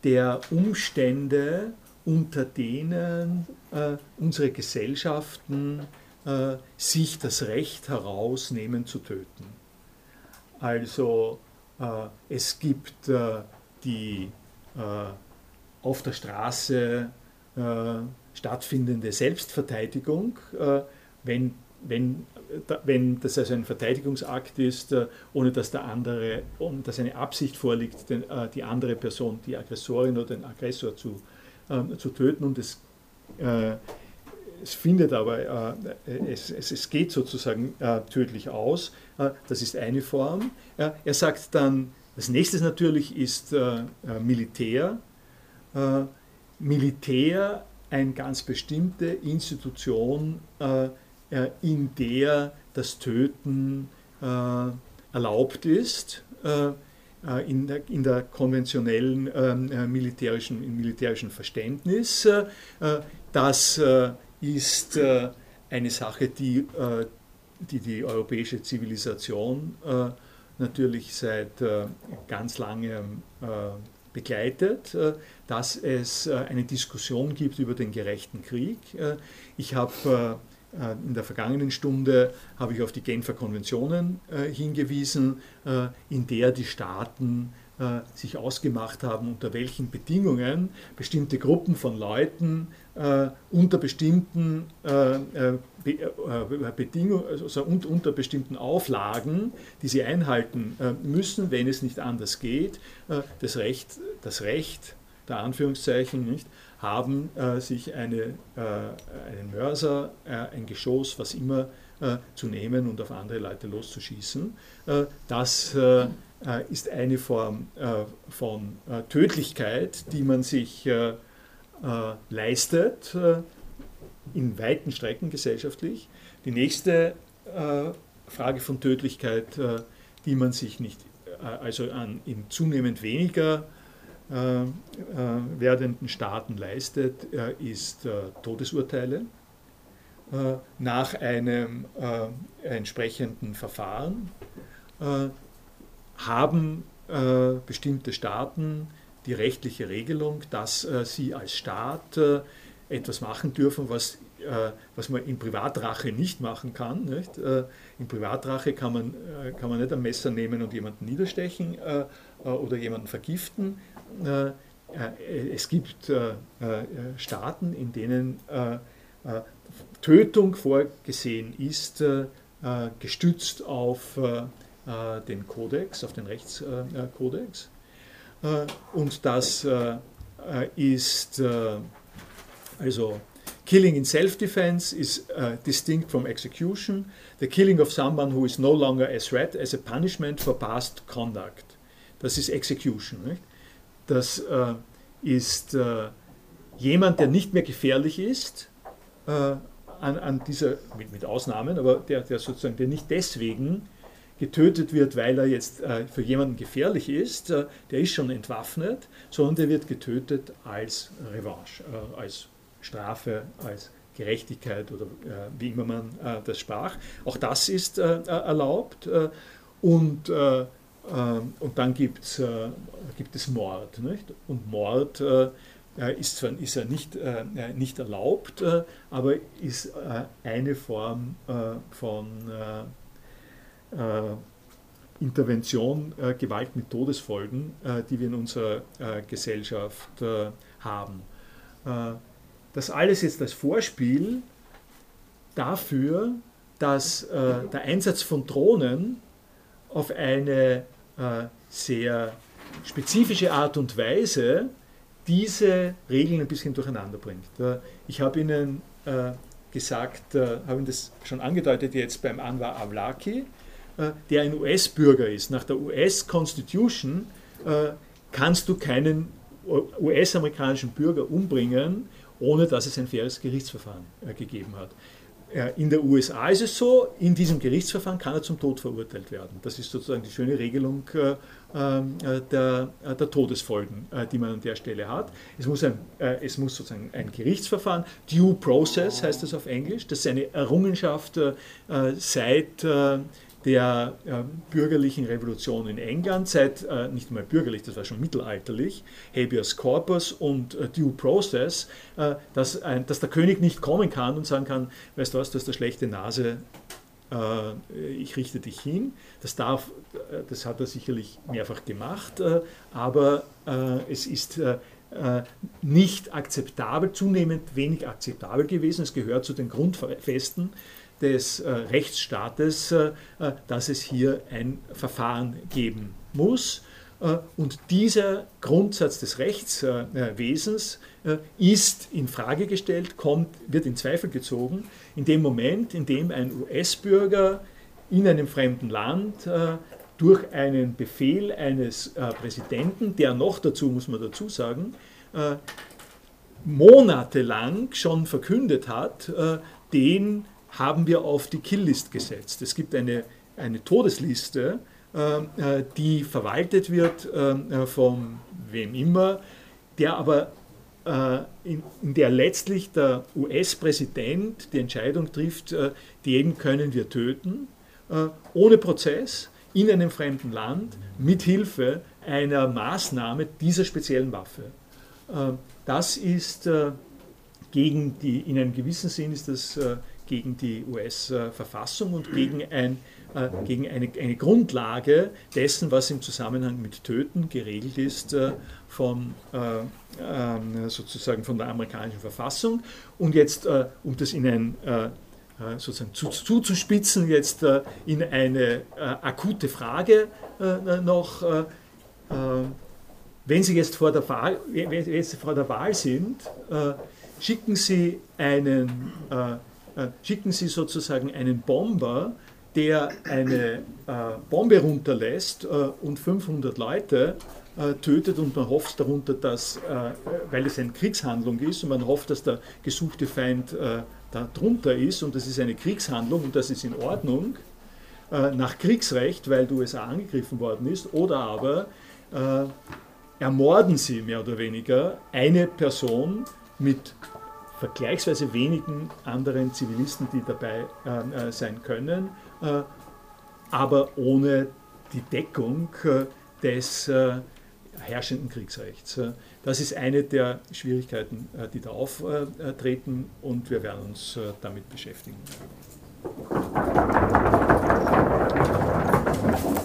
der Umstände, unter denen äh, unsere Gesellschaften sich das Recht herausnehmen zu töten. Also es gibt die auf der Straße stattfindende Selbstverteidigung, äh, wenn, wenn, wenn das also ein Verteidigungsakt ist, äh, ohne dass der andere, ohne dass eine Absicht vorliegt, den, äh, die andere Person, die Aggressorin oder den Aggressor zu, ähm, zu töten. Und es es findet aber, es, es, es geht sozusagen tödlich aus. das ist eine Form. er sagt dann, das nächste natürlich ist Militär. Militär eine ganz bestimmte Institution, in der das Töten erlaubt ist äh, in der, in der konventionellen ähm, äh, militärischen, im militärischen Verständnis. Äh, das ist eine Sache, die, die die europäische Zivilisation natürlich seit ganz langem begleitet, dass es eine Diskussion gibt über den gerechten Krieg. Ich habe äh, in der vergangenen Stunde habe ich auf die Genfer Konventionen äh, hingewiesen, äh, in der die Staaten sich ausgemacht haben, unter welchen Bedingungen bestimmte Gruppen von Leuten unter bestimmten Bedingungen, also unter bestimmten Auflagen, die sie einhalten müssen, wenn es nicht anders geht, das Recht, das Recht der Anführungszeichen, nicht, haben äh, sich eine, äh, einen Mörser, äh, ein Geschoss, was immer äh, zu nehmen und auf andere Leute loszuschießen. Das ist eine Form von Tödlichkeit, die man sich leistet in weiten Strecken gesellschaftlich. Die nächste Frage von Tödlichkeit, die man sich nicht, also an in zunehmend weniger äh, äh, werdenden Staaten leistet, ist äh, Todesurteile nach einem entsprechenden Verfahren haben bestimmte Staaten die rechtliche Regelung, dass sie als Staat etwas machen dürfen, was, was man in Privatrache nicht machen kann. Nicht? in Privatrache kann man, kann man nicht ein Messer nehmen und jemanden niederstechen oder jemanden vergiften. Äh, äh, es gibt äh, Staaten, in denen Tötung vorgesehen ist, gestützt auf den Kodex, auf den Rechtskodex. Und das ist also Killing in self-defense is uh, distinct from execution. The killing of someone who is no longer a threat as a punishment for past conduct. Das ist Execution. Nicht? Das äh, ist äh, jemand, der nicht mehr gefährlich ist, äh, an, an, dieser, mit, mit, Ausnahmen, aber der, der sozusagen, der nicht deswegen getötet wird, weil er jetzt äh, für jemanden gefährlich ist, äh, der ist schon entwaffnet, sondern der wird getötet als Revanche, äh, als Strafe, als Gerechtigkeit oder wie immer man das sprach. Auch das ist erlaubt und ähm, und dann gibt's, äh, gibt es Mord. Nicht? Und Mord äh, ist zwar ist ja nicht, äh, nicht erlaubt, aber ist eine Form von Intervention, Gewalt mit Todesfolgen, die wir in unserer Gesellschaft haben. Das alles jetzt als Vorspiel dafür, dass der Einsatz von Drohnen auf eine äh, sehr spezifische Art und Weise diese Regeln ein bisschen durcheinander bringt. Äh, ich habe Ihnen äh, gesagt, habe Ihnen das schon angedeutet jetzt beim Anwar Avlaki, der ein US-Bürger ist. Nach der US-Constitution kannst du keinen US-amerikanischen Bürger umbringen, ohne dass es ein faires Gerichtsverfahren gegeben hat. Äh, in der USA ist es so, in diesem Gerichtsverfahren kann er zum Tod verurteilt werden. Das ist sozusagen die schöne Regelung äh, äh, der, der Todesfolgen, die man an der Stelle hat. Es muss, ein, es muss sozusagen ein Gerichtsverfahren, Due Process heißt das auf Englisch, das ist eine Errungenschaft seit der äh, bürgerlichen Revolution in England, seit äh, nicht einmal bürgerlich, das war schon mittelalterlich, Habeas Corpus und äh, Due Process, äh, dass, dass, der König nicht kommen kann und sagen kann, weißt du was, du hast eine schlechte Nase, äh, ich richte dich hin. Das, darf, äh, das hat er sicherlich mehrfach gemacht, aber es ist nicht akzeptabel, zunehmend wenig akzeptabel gewesen. Es gehört zu den Grundfesten des äh, Rechtsstaates, äh, äh, dass es hier ein Verfahren geben muss. Äh, Und dieser Grundsatz des Rechtswesens äh, ist in Frage gestellt, kommt, wird in Zweifel gezogen, in dem Moment, in dem ein US-Bürger in einem fremden Land durch einen Befehl eines Präsidenten, der noch dazu, muss man dazu sagen, monatelang schon verkündet hat, den haben wir auf die Killlist gesetzt. Es gibt eine, eine Todesliste, äh, die verwaltet wird äh, von wem immer, der aber äh, in, in, der letztlich der US-Präsident die Entscheidung trifft, den können wir töten, ohne Prozess, in einem fremden Land, mit Hilfe einer Maßnahme dieser speziellen Waffe. Das ist gegen die, in einem gewissen Sinn ist das gegen die US-Verfassung und gegen ein äh, gegen eine, eine, Grundlage dessen, was im Zusammenhang mit Töten geregelt ist äh, von, äh, ähm, sozusagen von der amerikanischen Verfassung. Und jetzt, äh, um das in ein äh, äh, sozusagen zu, zuzuspitzen, jetzt in eine akute Frage noch, wenn Sie jetzt vor der Wahl, wenn Sie jetzt vor der Wahl sind, schicken Sie einen, schicken Sie sozusagen einen Bomber der eine äh, Bombe runterlässt äh, und 500 Leute äh, tötet und man hofft darunter, dass, äh, weil es eine Kriegshandlung ist und man hofft, dass der gesuchte Feind äh, da drunter ist und das ist eine Kriegshandlung und das ist in Ordnung äh, nach Kriegsrecht, weil die USA angegriffen worden ist, oder aber ermorden sie mehr oder weniger eine Person mit vergleichsweise wenigen anderen Zivilisten, die dabei sein können äh, aber ohne die Deckung äh, des äh, herrschenden Kriegsrechts. Das ist eine der Schwierigkeiten, die da auftreten und wir werden uns damit beschäftigen.